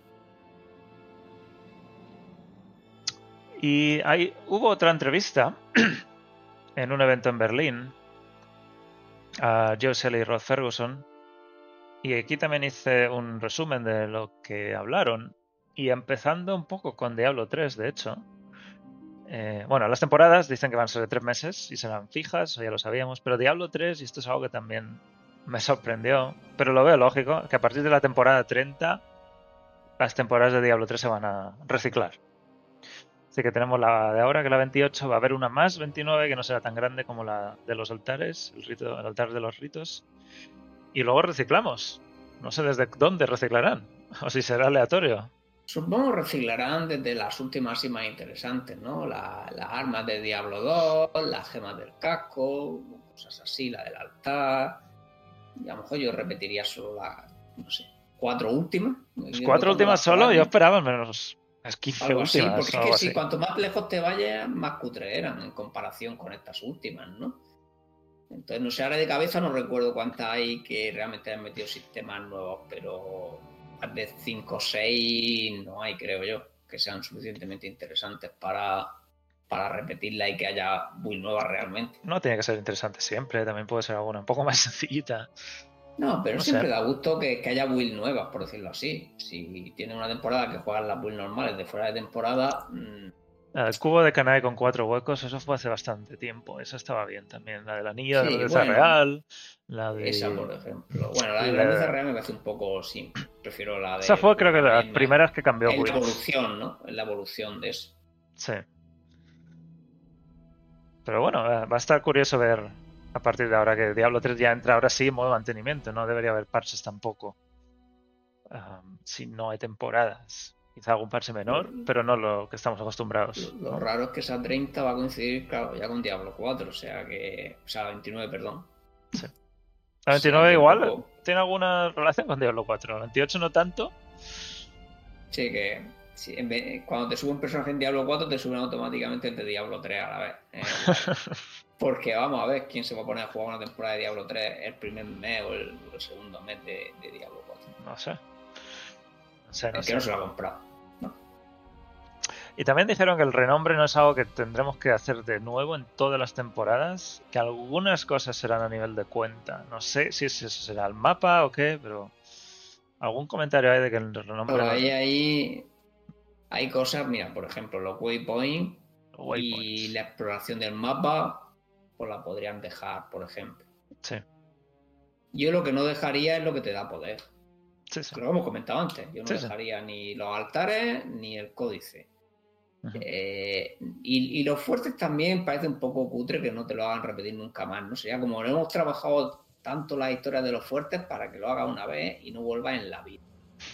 Y hay, hubo otra entrevista en un evento en Berlín a Joe Shelley y Rod Ferguson. Y aquí también hice un resumen de lo que hablaron. Y empezando un poco con Diablo 3, de hecho, eh, bueno, las temporadas dicen que van a ser de tres meses y serán fijas, ya lo sabíamos, pero Diablo 3, y esto es algo que también me sorprendió, pero lo veo lógico, que a partir de la temporada 30 las temporadas de Diablo 3 se van a reciclar. Así que tenemos la de ahora, que la 28, va a haber una más, 29, que no será tan grande como la de los altares, el, rito, el altar de los ritos. Y luego reciclamos. No sé desde dónde reciclarán, o si será aleatorio. Supongo reciclarán desde las últimas y más interesantes, ¿no? las armas de Diablo 2, las gemas del casco, cosas así, la del altar. Y a lo mejor yo repetiría solo las, no sé, cuatro últimas. ¿Cuatro últimas solo? Yo esperaba menos las 15 últimas. porque es que si cuanto más lejos te vayas, más cutre eran en comparación con estas últimas, ¿no? Entonces, no sé, ahora de cabeza no recuerdo cuántas hay que realmente han metido sistemas nuevos, pero de 5 o 6 no hay, creo yo, que sean suficientemente interesantes para, para repetirla y que haya muy nueva realmente. No tiene que ser interesante siempre, también puede ser alguna un poco más sencillita. No, pero siempre da gusto que, haya build nuevas, por decirlo así. Si tiene una temporada que juegan las builds normales de fuera de temporada. Mm, el cubo de Kanae con cuatro huecos, eso fue hace bastante tiempo. Eso estaba bien también. La del anillo de grandeza real. La de... Esa, por ejemplo. Bueno, la de grandeza real me parece un poco simple. Prefiero la de. Esa fue, creo que, de las primeras que cambió. En la evolución, ¿no? En la evolución de eso. Sí. Pero bueno, va a estar curioso ver a partir de ahora que Diablo 3 ya entra ahora sí en modo mantenimiento. No debería haber parches tampoco. si no hay temporadas. Quizá algún parche menor, pero no lo que estamos acostumbrados. Lo, raro es que esa 30 va a coincidir, claro, ya con Diablo 4, o sea que. O sea, 29, perdón. Sí. La 29 igual tiene alguna relación con Diablo 4. La 28 no tanto. Sí, que cuando te sube un personaje en Diablo 4, te suben automáticamente el de Diablo 3 a la vez. Eh, porque vamos a ver quién se va a poner a jugar una temporada de Diablo 3 el primer mes o el, segundo mes de, Diablo 4. No sé. No sé, no que no se lo ha comprado. Y también dijeron que el renombre no es algo que tendremos que hacer de nuevo en todas las temporadas, que algunas cosas serán a nivel de cuenta. No sé si eso será el mapa o qué, pero algún comentario hay de que el renombre... Pero ahí, ahí hay cosas, mira, por ejemplo, los waypoints y la exploración del mapa, pues la podrían dejar, por ejemplo. Sí. Yo lo que no dejaría es lo que te da poder. Sí, Lo hemos comentado antes. Yo no dejaría ni los altares ni el códice. Eh, y, los fuertes también parece un poco cutre que no te lo hagan repetir nunca más. No sería como no hemos trabajado tanto la historia de los fuertes para que lo haga una vez y no vuelva en la vida.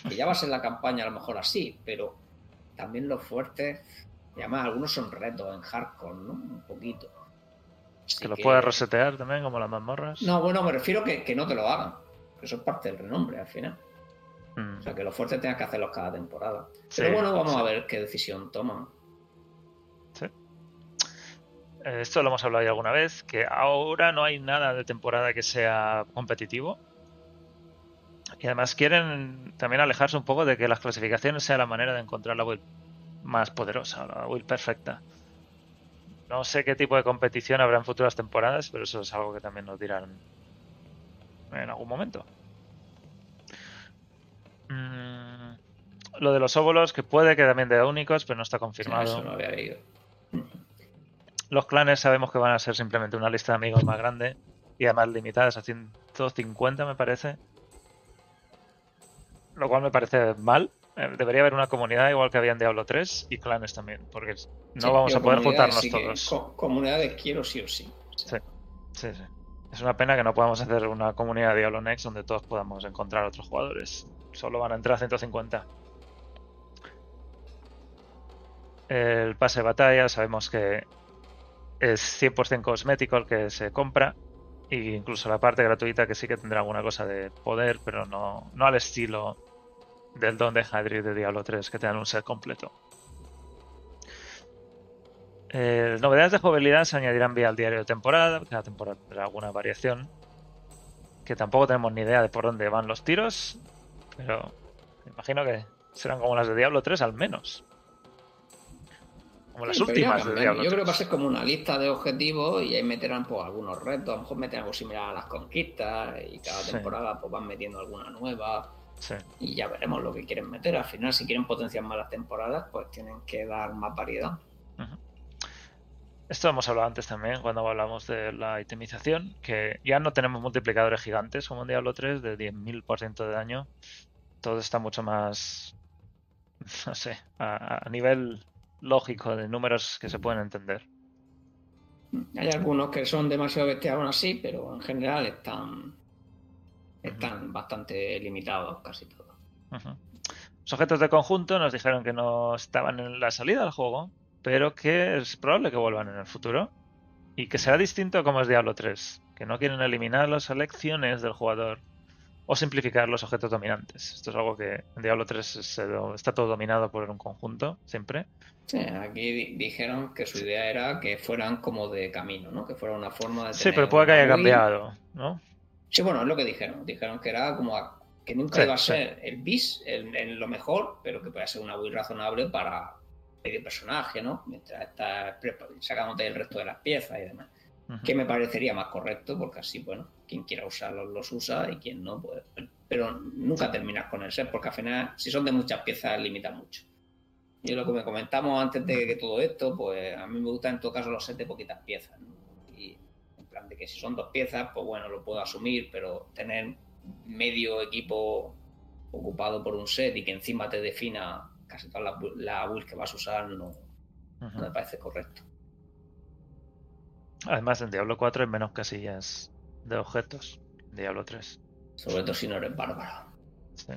Que ya va a ser la campaña a lo mejor así, pero también los fuertes, y además algunos son retos en hardcore, ¿no? Un poquito. Que los puedes resetear también, como las mazmorras. No, bueno, me refiero que, que no te lo hagan. Que eso es parte del renombre al final. Mm. O sea, que los fuertes tengas que hacerlos cada temporada. Pero bueno, vamos a ver qué decisión toman. Sí. Eh, esto lo hemos hablado ya alguna vez, que ahora no hay nada de temporada que sea competitivo. Y además quieren también alejarse un poco de que las clasificaciones sea la manera de encontrar la build más poderosa, la build perfecta. No sé qué tipo de competición habrá en futuras temporadas, pero eso es algo que también nos dirán en algún momento. Mm, lo de los óvulos, que puede que también de únicos, pero no está confirmado. Los clanes sabemos que van a ser simplemente una lista de amigos más grande y además limitadas a 150, me parece lo cual me parece mal. Eh, debería haber una comunidad igual que había en Diablo 3 y clanes también, porque no vamos a poder juntarnos todos. comunidades quiero sí o sí. Sí, sí, sí. Es una pena que no podamos hacer una comunidad de Diablo Next donde todos podamos encontrar otros jugadores. Solo van a entrar 150. El pase de batalla sabemos que es 100% cosmético el que se compra. E incluso la parte gratuita que sí que tendrá alguna cosa de poder, pero no, no al estilo del don de Hydrid de Diablo 3, que te dan un set completo. Eh, novedades de jugabilidad se añadirán vía el diario de temporada, cada temporada tendrá alguna variación. Que tampoco tenemos ni idea de por dónde van los tiros, pero me imagino que serán como las de Diablo 3 al menos. Como las últimas de Diablo Yo creo que va a ser como una lista de objetivos y ahí meterán pues, algunos retos, a lo mejor meterán algo similar a las conquistas y cada temporada pues, van metiendo alguna nueva. Y ya veremos lo que quieren meter. Al final, si quieren potenciar más las temporadas, pues tienen que dar más variedad. Esto hemos hablado antes también cuando hablamos de la itemización, que ya no tenemos multiplicadores gigantes como en Diablo 3 de 10.000% de daño. Todo está mucho más, no sé, a, nivel lógico de números que se pueden entender. Hay algunos que son demasiado bestiales así, pero en general están, están bastante limitados casi todos. Los objetos de conjunto nos dijeron que no estaban en la salida del juego, pero que es probable que vuelvan en el futuro. Y que será distinto como es Diablo 3, que no quieren eliminar las elecciones del jugador o simplificar los objetos dominantes. Esto es algo que en Diablo 3 está todo dominado por un conjunto, siempre. Sí, aquí dijeron que su idea era que fueran como de camino, ¿no? Que fuera una forma de... Sí, pero puede que haya cambiado, ¿no? Sí, bueno, es lo que dijeron. Dijeron que era como que nunca iba a ser el bis, en lo mejor, pero que puede ser una build razonable para medio personaje, ¿no? Mientras estás sacándote el resto de las piezas y demás. que me parecería más correcto, porque así, bueno, quien quiera usarlos los usa y quien no, pues. Pero nunca terminas con el set, porque al final, si son de muchas piezas, limita mucho. Y lo que me comentamos antes de que todo esto, pues a mí me gustan en todo caso los sets de poquitas piezas. En de que si son dos piezas, pues bueno, lo puedo asumir, pero tener medio equipo ocupado por un set y que encima te defina casi toda la, la build que vas a usar, no, no me parece correcto. Además, en Diablo 4 hay menos casillas de objetos. Diablo 3. Sobre todo si no eres bárbaro. Sí.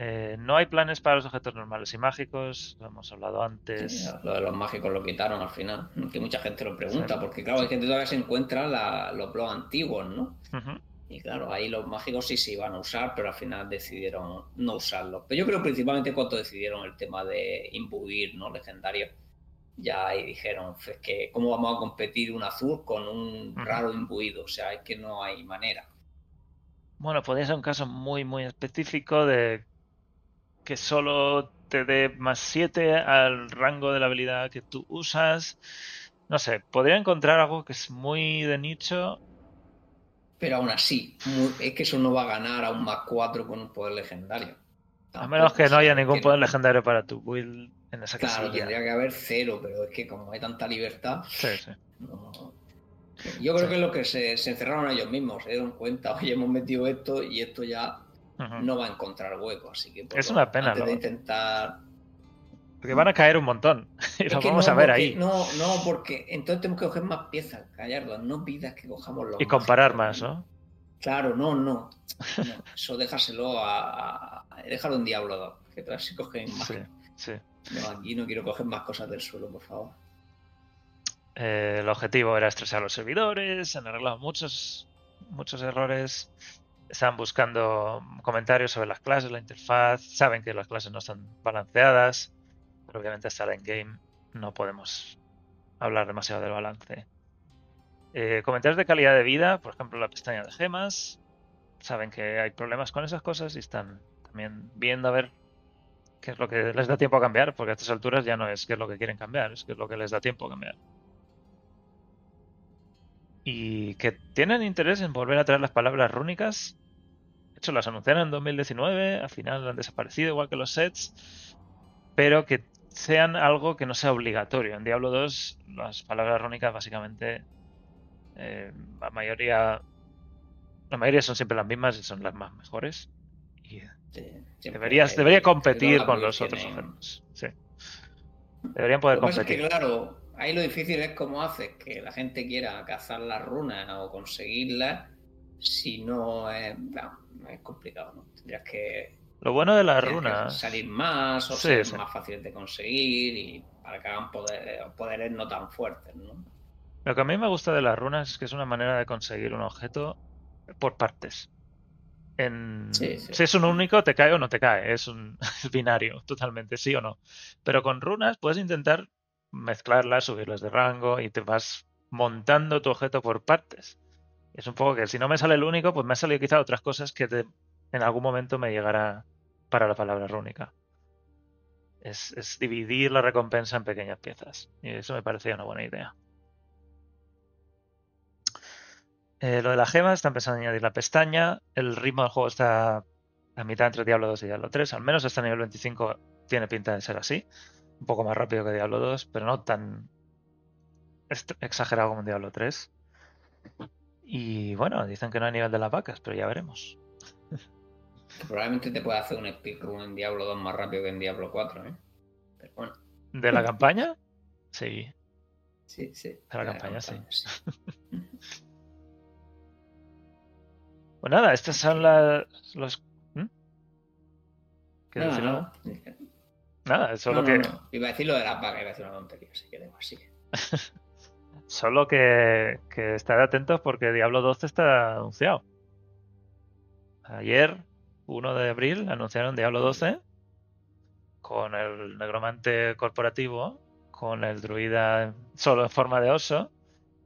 Eh, no hay planes para los objetos normales y mágicos, lo hemos hablado antes. lo de los mágicos lo quitaron al final, que mucha gente lo pregunta, porque claro, hay gente todavía se encuentra los blogs antiguos, ¿no? Y claro, ahí los mágicos sí se iban a usar, pero al final decidieron no usarlos. Pero yo creo principalmente cuando decidieron el tema de imbuir, ¿no? Legendario ya ahí dijeron, es que cómo vamos a competir un azul con un raro imbuido, o sea, es que no hay manera. Bueno, podría ser un caso muy, muy específico de que solo te dé más 7 al rango de la habilidad que tú usas. No sé, podría encontrar algo que es muy de nicho. Pero aún así, es que eso no va a ganar a un más 4 con un poder legendario. a menos que no haya ningún poder legendario para tu build en esa Claro, tendría que haber cero, pero es que como hay tanta libertad. Sí, sí. Yo creo que es lo que se, encerraron ellos mismos, se dieron cuenta, oye, hemos metido esto y esto ya no va a encontrar hueco, así que es una pena, antes de intentar porque van a caer un montón. Y lo vamos a ver ahí. No, no, porque entonces tenemos que coger más piezas, Gallardo. No pidas que cojamos los. Y comparar más, ¿no? Claro, no, no. eso déjaselo a, Déjalo en Diablo 2. Que todas se cogen más. Sí, sí. No, aquí no quiero coger más cosas del suelo, por favor. Eh, el objetivo era estresar a los servidores, han arreglado muchos, muchos errores. Están buscando comentarios sobre las clases, la interfaz. Saben que las clases no están balanceadas. Pero obviamente hasta el endgame no podemos hablar demasiado del balance. Eh, comentarios de calidad de vida, por ejemplo, la pestaña de gemas. Saben que hay problemas con esas cosas y están también viendo a ver qué es lo que les da tiempo a cambiar, porque a estas alturas ya no es qué es lo que quieren cambiar, es qué es lo que les da tiempo a cambiar. Y que tienen interés en volver a traer las palabras rúnicas. De hecho, las anunciaron en 2019, al final han desaparecido igual que los sets, pero que sean algo que no sea obligatorio. En Diablo 2 las palabras rúnicas básicamente eh, la mayoría la mayoría son siempre las mismas y son las más mejores. Y Deberías, debería competir con los otros objetos. Sí. Deberían poder competir. claro, ahí lo difícil es cómo haces que la gente quiera cazar las runas o conseguirlas si no es, es complicado, ¿no? Tendrías que. Lo bueno de las runas. Salir más o ser más fáciles de conseguir y para que hagan poderes no tan fuertes, ¿no? Lo que a mí me gusta de las runas es que es una manera de conseguir un objeto por partes. Si es un único, te cae o no te cae. Es un binario, totalmente, sí o no. Pero con runas puedes intentar mezclarlas, subirlas de rango y te vas montando tu objeto por partes. Es un poco que si no me sale el único, pues me han salido quizá otras cosas que en algún momento me llegará para la palabra rúnica. Es, dividir la recompensa en pequeñas piezas. Y eso me parecía una buena idea. Eh, lo de las gemas, están pensando en añadir la pestaña. El ritmo del juego está a mitad entre Diablo 2 y Diablo 3. Al menos este nivel 25 tiene pinta de ser así. Un poco más rápido que Diablo 2, pero no tan exagerado como en Diablo 3. Y bueno, dicen que no hay nivel de las vacas, pero ya veremos. Probablemente te pueda hacer un speedrun en Diablo 2 más rápido que en Diablo 4, ¿eh? Pero bueno. ¿De la campaña? Sí. Sí, sí. De la, campaña, sí. Pues nada, estas son las. Los... ¿Qué no, no, Nada, solo que. Iba a decir lo de la paga, iba a decir una tontería, así que así. solo que, que estar atentos porque Diablo 12 está anunciado. Ayer, 1 de abril, anunciaron Diablo 12 con el negromante corporativo, con el druida solo en forma de oso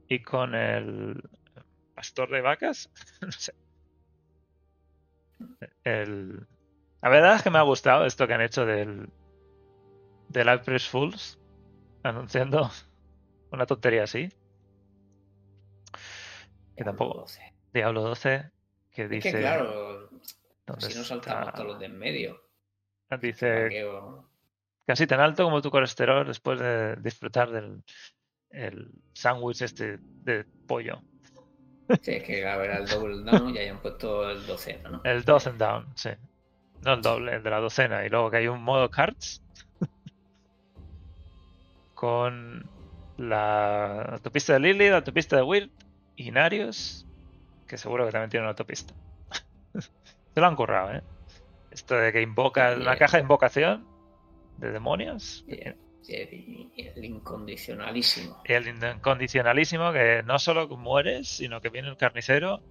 y con el pastor de vacas. no sé. El... La verdad es que me ha gustado esto que han hecho del, del April Fools, anunciando una tontería así. Que tampoco. Diablo 12, que dice. que claro, si no saltamos todos los de en medio. Dice. Casi tan alto como tu colesterol después de disfrutar del el sándwich este de pollo. Sí, es que a ver el double down y hayan puesto el docena, ¿no? El dozen down, sí. No el doble, el de la docena. Y luego que hay un modo cards con la autopista de Lily, la autopista de Wirt y Narius, que seguro que también tiene una autopista. Se lo han currado, ¿eh? Esto de que invoca la caja de invocación de demonios. El incondicionalísimo. El incondicionalísimo que no solo mueres, sino que viene el carnicero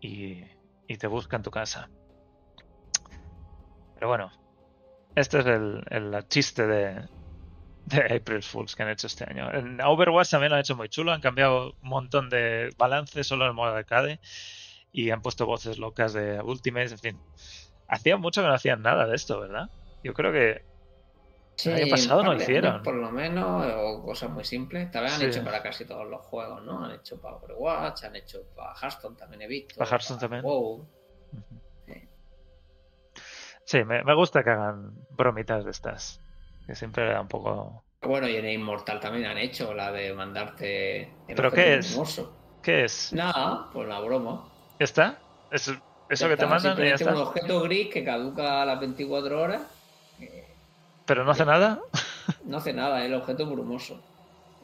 y, te busca en tu casa. Pero bueno, este es el, el chiste de, de April Fools que han hecho este año. En Overwatch también lo han hecho muy chulo, han cambiado un montón de balance solo en el modo arcade y han puesto voces locas de Ultimates, en fin. Hacía mucho que no hacían nada de esto, ¿verdad? Yo creo que el año pasado no hicieron. Por lo menos, o cosas muy simples. También han hecho para casi todos los juegos, ¿no? Han hecho para Overwatch, han hecho para Hearthstone también he visto. Para Hearthstone también. Sí, me, me, gusta que hagan bromitas de estas. Que siempre le da un poco. Bueno, y en Immortal también han hecho la de mandarte. ¿Pero qué es? ¿Qué es? Nada, pues la broma. ¿Está? ¿Es eso que te mandan? Y un objeto gris que caduca a las 24 horas ¿Pero no hace nada? No hace nada, el objeto brumoso.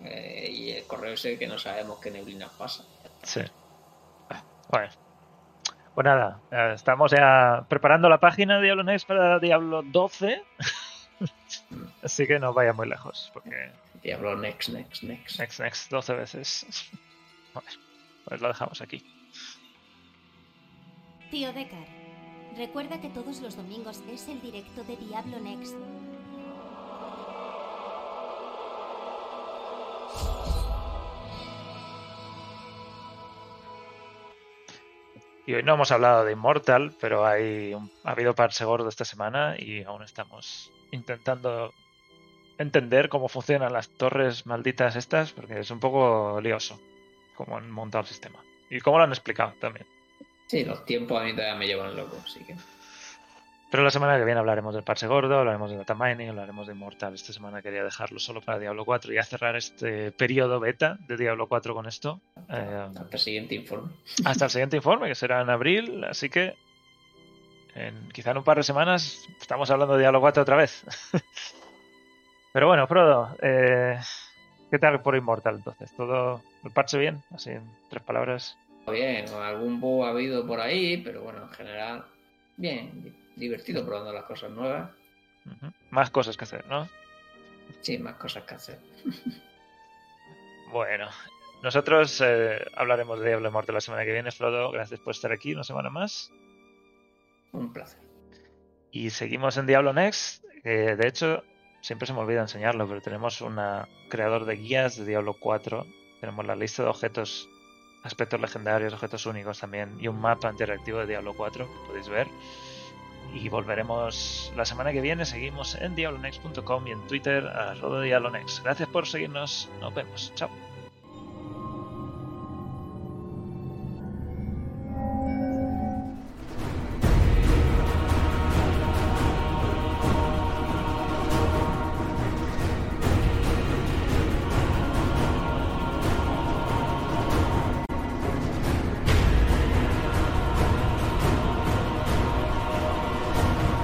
Eh, y el correo ese que no sabemos qué neblinas pasa. Sí. Bueno. Pues nada, eh, estamos ya preparando la página de Diablo Next para Diablo 12. Así que no vaya muy lejos. Porque... Diablo Next, Next, Next. Next, Next, 12 veces. pues lo dejamos aquí. Tío Decar, recuerda que todos los domingos es el directo de Diablo Next. Y hoy no hemos hablado de Immortal, pero hay ha habido parse gordo esta semana y aún estamos intentando entender cómo funcionan las torres malditas estas, porque es un poco lioso cómo han montado el sistema. Y cómo lo han explicado también. Sí, los tiempos a mí todavía me llevan loco, así que... Pero la semana que viene hablaremos del parche gordo, hablaremos de data mining, hablaremos de Immortal. Esta semana quería dejarlo solo para Diablo 4 y a cerrar este periodo beta de Diablo 4 con esto. Eh, hasta el siguiente informe. Hasta el siguiente informe, que será en abril, así que en, quizá en un par de semanas estamos hablando de Diablo 4 otra vez. Pero bueno, Frodo, eh, ¿qué tal por Immortal entonces? ¿Todo el parche bien? Así en tres palabras. Bien, algún bug ha habido por ahí, pero bueno, en general, bien divertido probando las cosas nuevas. Más cosas que hacer, ¿no? Sí, más cosas que hacer. bueno, nosotros eh, hablaremos de Diablo Muerte la semana que viene, Frodo. Gracias por estar aquí una semana más. Un placer. Y seguimos en Diablo Next. de hecho, siempre se me olvida enseñarlo, pero tenemos un creador de guías de Diablo 4. Tenemos la lista de objetos, aspectos legendarios, objetos únicos también, y un mapa interactivo de Diablo 4 que podéis ver y volveremos la semana que viene. Seguimos en diablonext.com y en Twitter a Rodo. Gracias por seguirnos. Nos vemos. Chao.